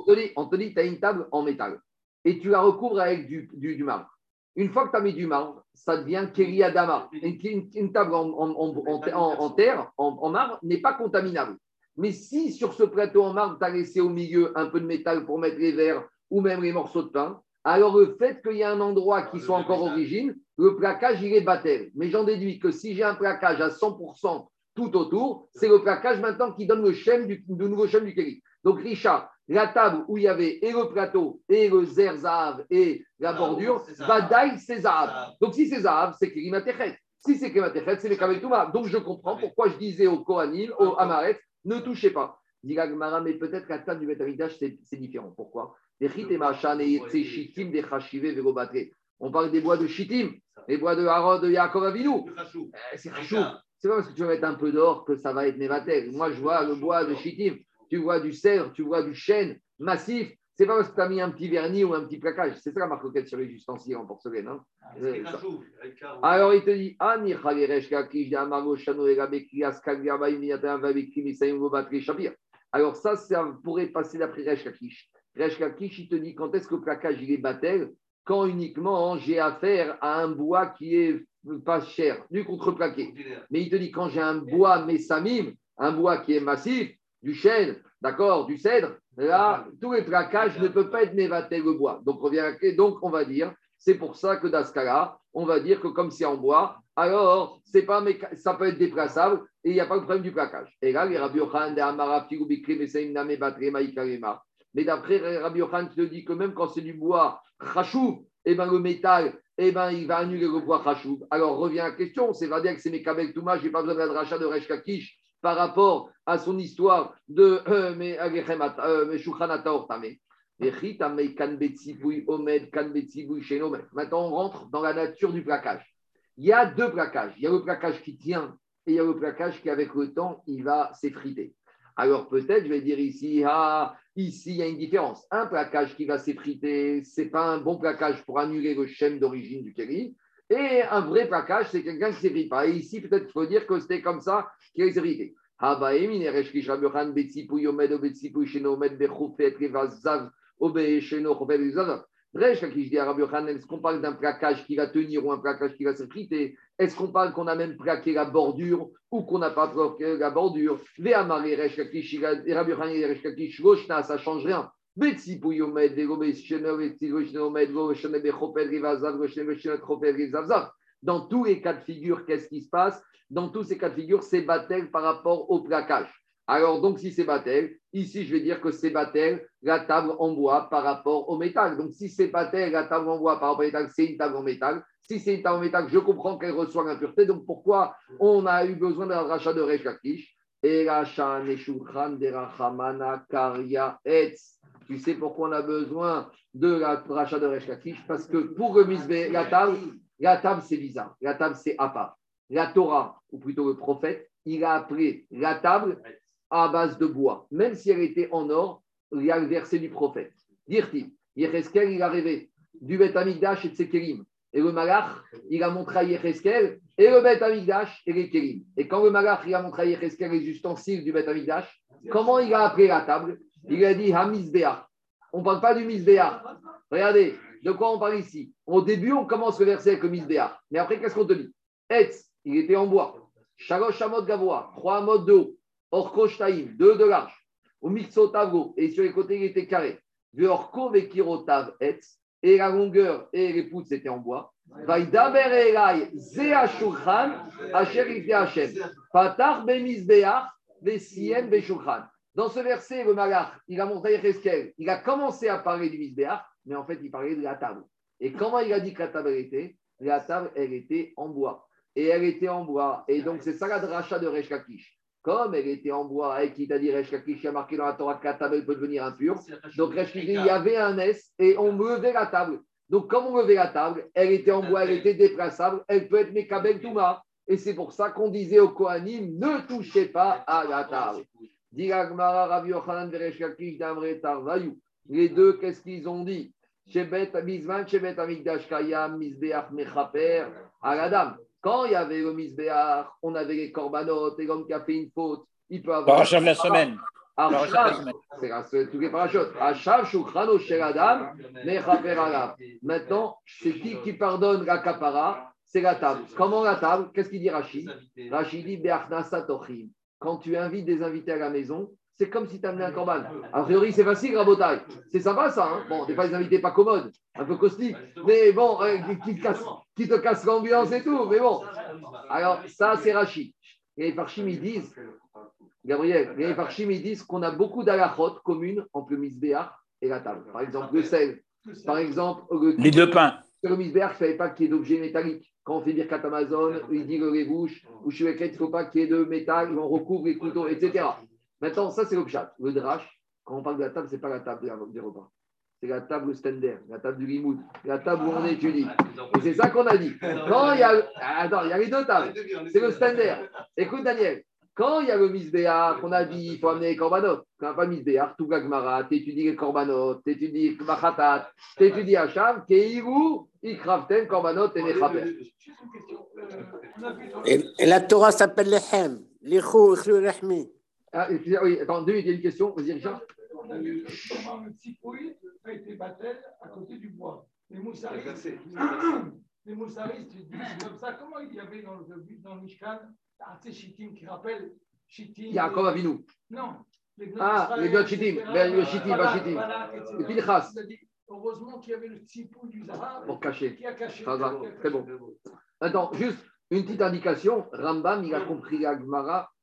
te dit, on te dit, tu as une table en métal et tu la recouvres avec du, du- du marbre. Une fois que tu as mis du marbre, ça devient Keriadama. Une, une- une table en, en- en- en- en- en terre, en, en marbre, n'est pas contaminable. Mais si sur ce plateau en marbre, tu as laissé au milieu un peu de métal pour mettre les verres ou même les morceaux de pain, alors le fait qu'il y a un endroit qui soit encore origine, le plaquage, il est battel. Mais j'en déduis que si j'ai un plaquage à 100% tout autour, c'est le plaquage maintenant qui donne le chêne du, le nouveau chêne du kéli. Donc, Richard, la table où il y avait et le plateau, et le zer zahav, et la Ah, bordure, badaï, c'est zahav. Donc, si c'est zahav, c'est kelimatechet. Si c'est kelimatechet, c'est le kabetouma. Donc, je comprends pourquoi je disais au Kohanim, au Amaret, ne touchez pas. Dit mais peut-être la table du Betamikdash, c'est différent. Pourquoi? On parle des bois de chitim, les bois de Harod, de Yaakov Avinu. Eh, C'est chou. C'est pas parce que tu vas mettre un peu d'or que ça va être Nevatel. Moi, je vois le bois de chitim, tu vois du cèdre, tu vois du chêne massif. C'est pas parce que tu as mis un petit vernis ou un petit plaquage. C'est ça la marque sur les ustensiles en porcelaine. hein. Euh, un- alors il te dit, Ani. Alors ça, ça pourrait passer d'après Resh Kakish. Resh Kakish, il te dit quand est-ce que le plaquage il est battel Quand uniquement j'ai affaire à un bois qui est pas cher, du contreplaqué. Mais il te dit quand j'ai un bois messamim, un bois qui est massif, du chêne, d'accord, du cèdre, là, tous les plaquages ne peuvent pas être névatés le bois. Donc on, vient, donc, on va dire, c'est pour ça que dans ce cas-là, on va dire que comme c'est en bois, alors c'est pas ça peut être déplaçable et il n'y a pas le problème du plaquage. Et là, les Rabbi. Mais d'après Rabbi Yochanan, qui te dit que même quand c'est du bois chachou, eh ben, le métal, eh ben, il va annuler le bois chachou. Alors revient la question, c'est va dire que c'est mes Kabel Touma, je n'ai pas besoin de la dracha de Resh Kakish par rapport à son histoire de euh, euh, Shulchanata Ortame. Maintenant, on rentre dans la nature du plaquage. Il y a deux plaquages. Il y a le plaquage qui tient et il y a le plaquage qui, avec le temps, il va s'effriter. Alors peut-être, je vais dire ici, ah, ici, il y a une différence. Un plaquage qui va s'effriter, ce n'est pas un bon plaquage pour annuler le schème d'origine du kéli. Et un vrai plaquage, c'est quelqu'un qui ne s'effrite pas. Et ici, peut-être qu'il faut dire que c'était comme ça qu'il a s'effrité. Rabbi est-ce qu'on parle d'un plaquage qui va tenir ou un plaquage qui va s'effriter Est-ce qu'on parle qu'on a même plaqué la bordure ou qu'on n'a pas plaqué la bordure? Ça change rien. Dans tous les cas de figure, qu'est-ce qui se passe? Dans tous ces cas de figure, c'est Batel par rapport au plaquage. Alors, donc, si c'est Batel, ici, je vais dire que c'est Batel, la table en bois par rapport au métal. Donc, si c'est Batel, la table en bois par rapport au métal, c'est une table en métal. Si c'est une table en métal, je comprends qu'elle reçoit l'impureté. Donc, pourquoi on a eu besoin d'un rachat de etz. Tu sais pourquoi on a besoin de la rachat de Resh Lakish? Parce que pour le la table, la table, c'est bizarre. La table, c'est à part. La Torah, ou plutôt le prophète, il a appelé la table à base de bois, même si elle était en or, il y a le verset du prophète. Dire-t-il, Yecheskel, il a rêvé du Beth Amikdash et de ses kélim. Et le malach, il a montré à Yecheskel et le Beth Amikdash et les kélim. Et quand le malach, il a montré à Yecheskel les ustensiles du Beth Amikdash, comment il a appelé la table? Il a dit Hamizbeach. On ne parle pas du Misbeach. Regardez, de quoi on parle ici? Au début, on commence le verset avec le. Mais après, qu'est-ce qu'on te dit? Etz, il était en bois. Shalosh Amot Gavoa, trois modes de haut. Orko Shtaim, deux de large. Au et sur les côtés, il était carré. Du Orko Vekirotav Etz, et la longueur et les poutres, c'était en bois. Vaidaber Elai, Zea Shulchan, Asher Hashem. Patar Bemisbeach, Vesiem Beshulchan. Dans ce verset, le Malach, il a montré il a commencé à parler du Misbeach, mais en fait, il parlait de la table. Et comment il a dit que la table était? La table, elle était en bois. Et elle était en bois. Et donc, c'est ça la dracha de Resh Lakish. Comme elle était en bois et qui t'a dit Resh Lakish, a marqué dans la Torah que la table peut devenir impure. Donc, Resh il y avait un S et on levait la table. Donc, comme on levait la table, elle était en bois, elle était déplaçable, elle peut être Mekabel Touma. Et c'est pour ça qu'on disait au Kohanim ne touchez pas à la table. Les deux, qu'est-ce qu'ils ont dit? Quand il y avait le misbéach, on avait les corbanotes, et l'homme qui a fait une faute, il peut avoir. La semaine. C'est tous les parachutes. Shukrano, Sheradam. Maintenant, c'est qui qui pardonne la kapara? C'est la table. Comment la table? Qu'est-ce qu'il dit Rachid? Rachid dit. Quand tu invites des invités à la maison, c'est comme si tu amenais un corban. A priori, c'est facile, Rabotaille. C'est sympa, ça. Hein bon, des fois, les invités pas commodes, un peu caustiques. Mais bon, euh, qui, qui te casse, qui te casse l'ambiance et tout. Mais bon. Alors, ça, c'est Rachid. Et les Parchim, ils disent, Gabriel, les Parchim, ils disent qu'on a beaucoup d'alachot communes entre le misbéach et la table. Par exemple, le sel. Par exemple, le, Les deux pains. le misbéach, il ne fallait pas qu'il y ait d'objets métalliques. Quand on fait Birkat Amazon, il dit que les bouches, ou chez il ne faut pas qu'il y ait de métal, on recouvre les couteaux, etc. Maintenant, ça, c'est le pshat. Le drash, quand on parle de la table, ce n'est pas la table des- repas. C'est la table standard, la table du limoud, la table où on étudie. Et c'est ça qu'on a dit. Quand il y a. Attends, il y a les deux tables. C'est le standard. Écoute, Daniel, quand il y a le misbéach, on a dit il faut amener les corbanotes. Quand il n'y a pas de misbéach, tout Gagmara, t'étudies les corbanotes, t'étudies Machatat, t'étudies Hacham, Keiru, Ikravten, Korbanot et Nechaper. Euh, Et, la Torah s'appelle Lechem. Lichou, Ichlu, Rechmi. Ah, oui, attends, deux minutes, il y a une question. Vas-y, Richard. On a vu comment le tsipouï a été battel à côté du bois. Les moussaristes, <clears throat> les moussaristes ils disent comme ça. Comment il y avait dans le, dans le Mishkan ah, tu sais, Shittim qui rappelle Shittim Yaakov Avinu. Non. Les Ah, les deux Shittim, ben, le Shittim, pas Shittim. Le Pinchas. Il a dit, Heureusement qu'il y avait le tsipouï du Zahar Pour cacher. qui a caché. Très bon. Attends, juste une petite indication. Rambam, il a compris la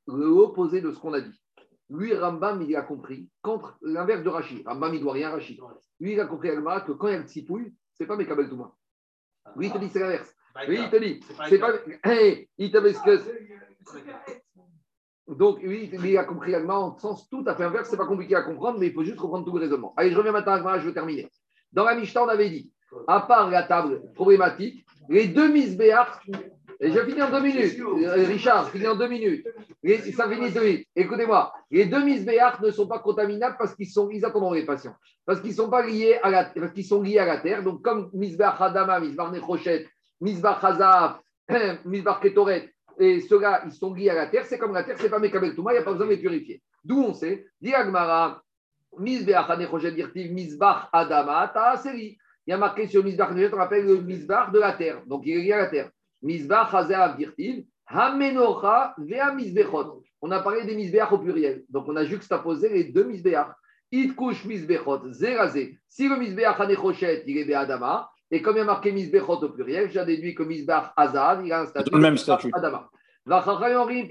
Gemara, le opposé de ce qu'on a dit. Lui, Rambam, il a compris contre l'inverse de Rachid. Rambam, il doit rien à Rachid. Lui, il a compris Gemara que quand il y a le tsipouille, c'est pas Mekabel Touma. Lui, il te dit c'est l'inverse. Lui, il te dit, c'est pas. Hey, il te dit ce que. Donc, lui, il a compris la Gemara en sens tout à fait inverse. C'est pas compliqué à comprendre, mais il faut juste comprendre tout le raisonnement. Allez, je reviens maintenant à la Gemara, je veux terminer. Dans la Mishnah, on avait dit, à part la table problématique, les deux misbéards, et je finis en deux minutes, Euh, Richard, je finis en deux minutes, ça finit deux minutes. Écoutez-moi, les deux misbéards ne sont pas contaminables parce qu'ils sont, ils les patients, parce qu'ils sont pas liés à la, parce qu'ils sont liés à la terre. Donc, comme misbéach Hadama, misbéach Nechochet, misbéach Hazav, <clears throat> misbéach Ketoret, et ceux-là, ils sont liés à la terre, c'est comme la terre, c'est pas Mekabel Touma, il n'y a pas besoin de les purifier. D'où on sait, dit Agmara, Misbéach Hanechochet Dirtiv, misbéach Adama, Taaseri. Il y a marqué sur Misbach Nechochet, on appelle le misbach de la terre, donc il est lié à la terre. Misbach Hamenocha Vea Misbechot. On a parlé des misbéach au pluriel, donc on a juxtaposé les deux misbéach. Itkush misbechot, zerazé. Si le misbéach hanechochet, il est be'adama, Et comme il y a marqué Misbechot au pluriel, j'ai déduit que Misbach Azad, il a un statut. Le même statut. Adama. Ils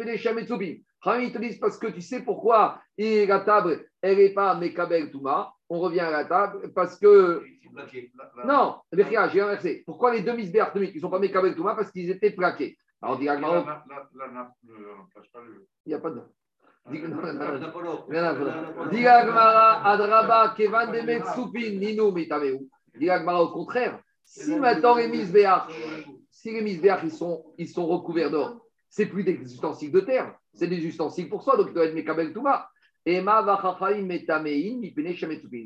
te disent parce que tu sais pourquoi et la table, elle n'est pas Mekabel Touma. On revient à la table parce que. Là, là. Non, j'ai inversé. Pourquoi les deux Misbech ils ne sont pas Mekabel Touma? Parce qu'ils étaient plaqués. Alors, on dit le. il n'y a pas de. Dis- non, non, non, non. Napolo. Rien à voir. Napolo. Dis Agmara, Adraba, Kevan Demet Soupin, Nino Metameu. Dis Agmara au contraire. Si maintenant les Misbéach, si les Misbéach, ils sont, ils sont recouverts d'or, c'est plus des ustensiles de terre, c'est des ustensiles pour soi, donc ils doivent être Mekabel Touma.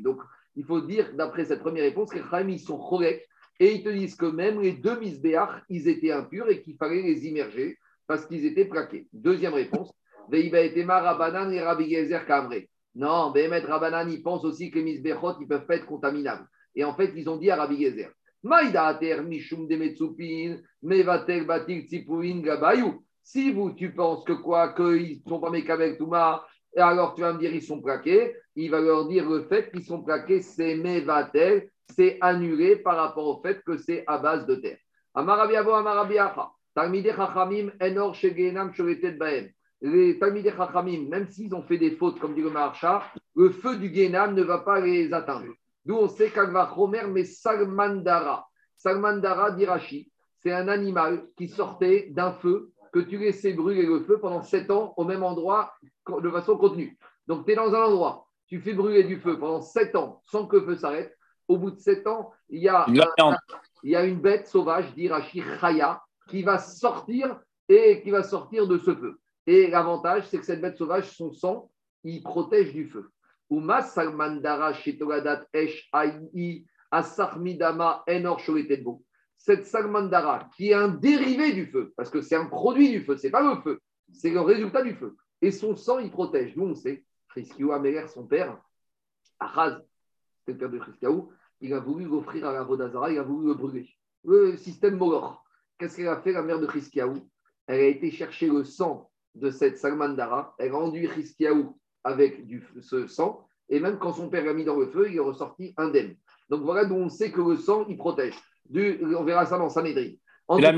Donc il faut dire, d'après cette première réponse, que les sont chorek et ils te disent que même les deux Misbéach, ils étaient impurs et qu'il fallait les immerger parce qu'ils étaient plaqués. Deuxième réponse. Veiba etema Rabanan et Rabbi Gezer Kamre. Non, Behemet Rabanan, ils pensent aussi que les Misbechot, ils ne peuvent pas être contaminables. Et en fait, ils ont dit à Rabbi Gezer, Maïda ater mishum de metsupin, mevatel batil tzipuin gabayou. Si vous, tu penses que quoi, qu'ils ne sont pas Mekabel Touma, alors tu vas me dire ils sont plaqués, il va leur dire le fait qu'ils sont plaqués, c'est mevatel, c'est annulé par rapport au fait que c'est à base de terre. Amarabiabo, Amarabiacha, Talmidei Chachamim, Enor Shegenam Shoretet Baem. Les Talmidei Chachamim, même s'ils ont fait des fautes, comme dit le Maharsha, le feu du Genam ne va pas les atteindre. D'où on sait qu'Agva Chomer, mais Salmandara. Salmandara d'Irachi, c'est un animal qui sortait d'un feu que tu laissais brûler le feu pendant sept ans au même endroit de façon contenue. Donc tu es dans un endroit, tu fais brûler du feu pendant sept ans sans que le feu s'arrête. Au bout de sept ans, il y a, Une viande. il y a une bête sauvage d'Irachi Chaya qui va sortir et qui va sortir de ce feu. Et l'avantage, c'est que cette bête sauvage, son sang, il protège du feu. Uma salmandara shetogadat esh asarmidama enor shoretedbo. Cette salmandara, qui est un dérivé du feu, parce que c'est un produit du feu, c'est pas le feu, c'est le résultat du feu. Et son sang, il protège. Nous, on sait, Friskiou Améler, son père, Achaz, c'est le père de Friskiou, il a voulu l'offrir à la Vodazara, il a voulu le brûler. Le système Molor. Qu'est-ce qu'elle a fait, la mère de Friskiou Elle a été chercher le sang de cette salmandara, elle a enduit Friskiou avec du, ce sang, et même quand son père l'a mis dans le feu, il est ressorti indemne. Donc voilà d'où on sait que le sang, il protège. Du, on verra ça dans Sanhedrin. En cas,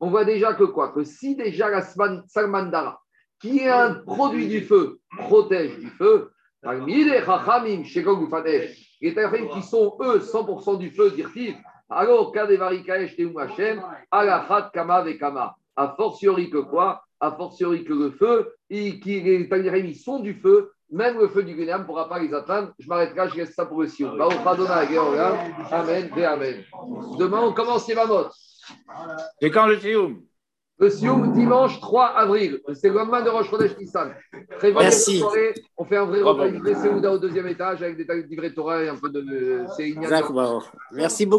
on voit- déjà que quoi Que si déjà la salmandara, qui est un produit du feu, protège du feu, parmi les chachamim, shekog ou fadesh, les qui sont eux 100% du feu, dirent-ils, alors kadevarikaesh teum Hashem, alachat kama vekama. A fortiori que quoi A fortiori que le feu, et qui, les chachamim, ils sont du feu, même le feu du Guénam ne pourra pas les atteindre. Je m'arrête là, je laisse ça pour le Sion. Adonai, Georgia. Amen, Amen. Demain, on commence les Mamot. C'est quand le Sioum Le Sioum, dimanche 3 avril. C'est le lendemain de Rosh Chodesh Nissan. Merci. cette soirée. On fait un vrai repas livré Séouda au deuxième étage avec des livrets Torah et un peu de. C'est. Merci beaucoup.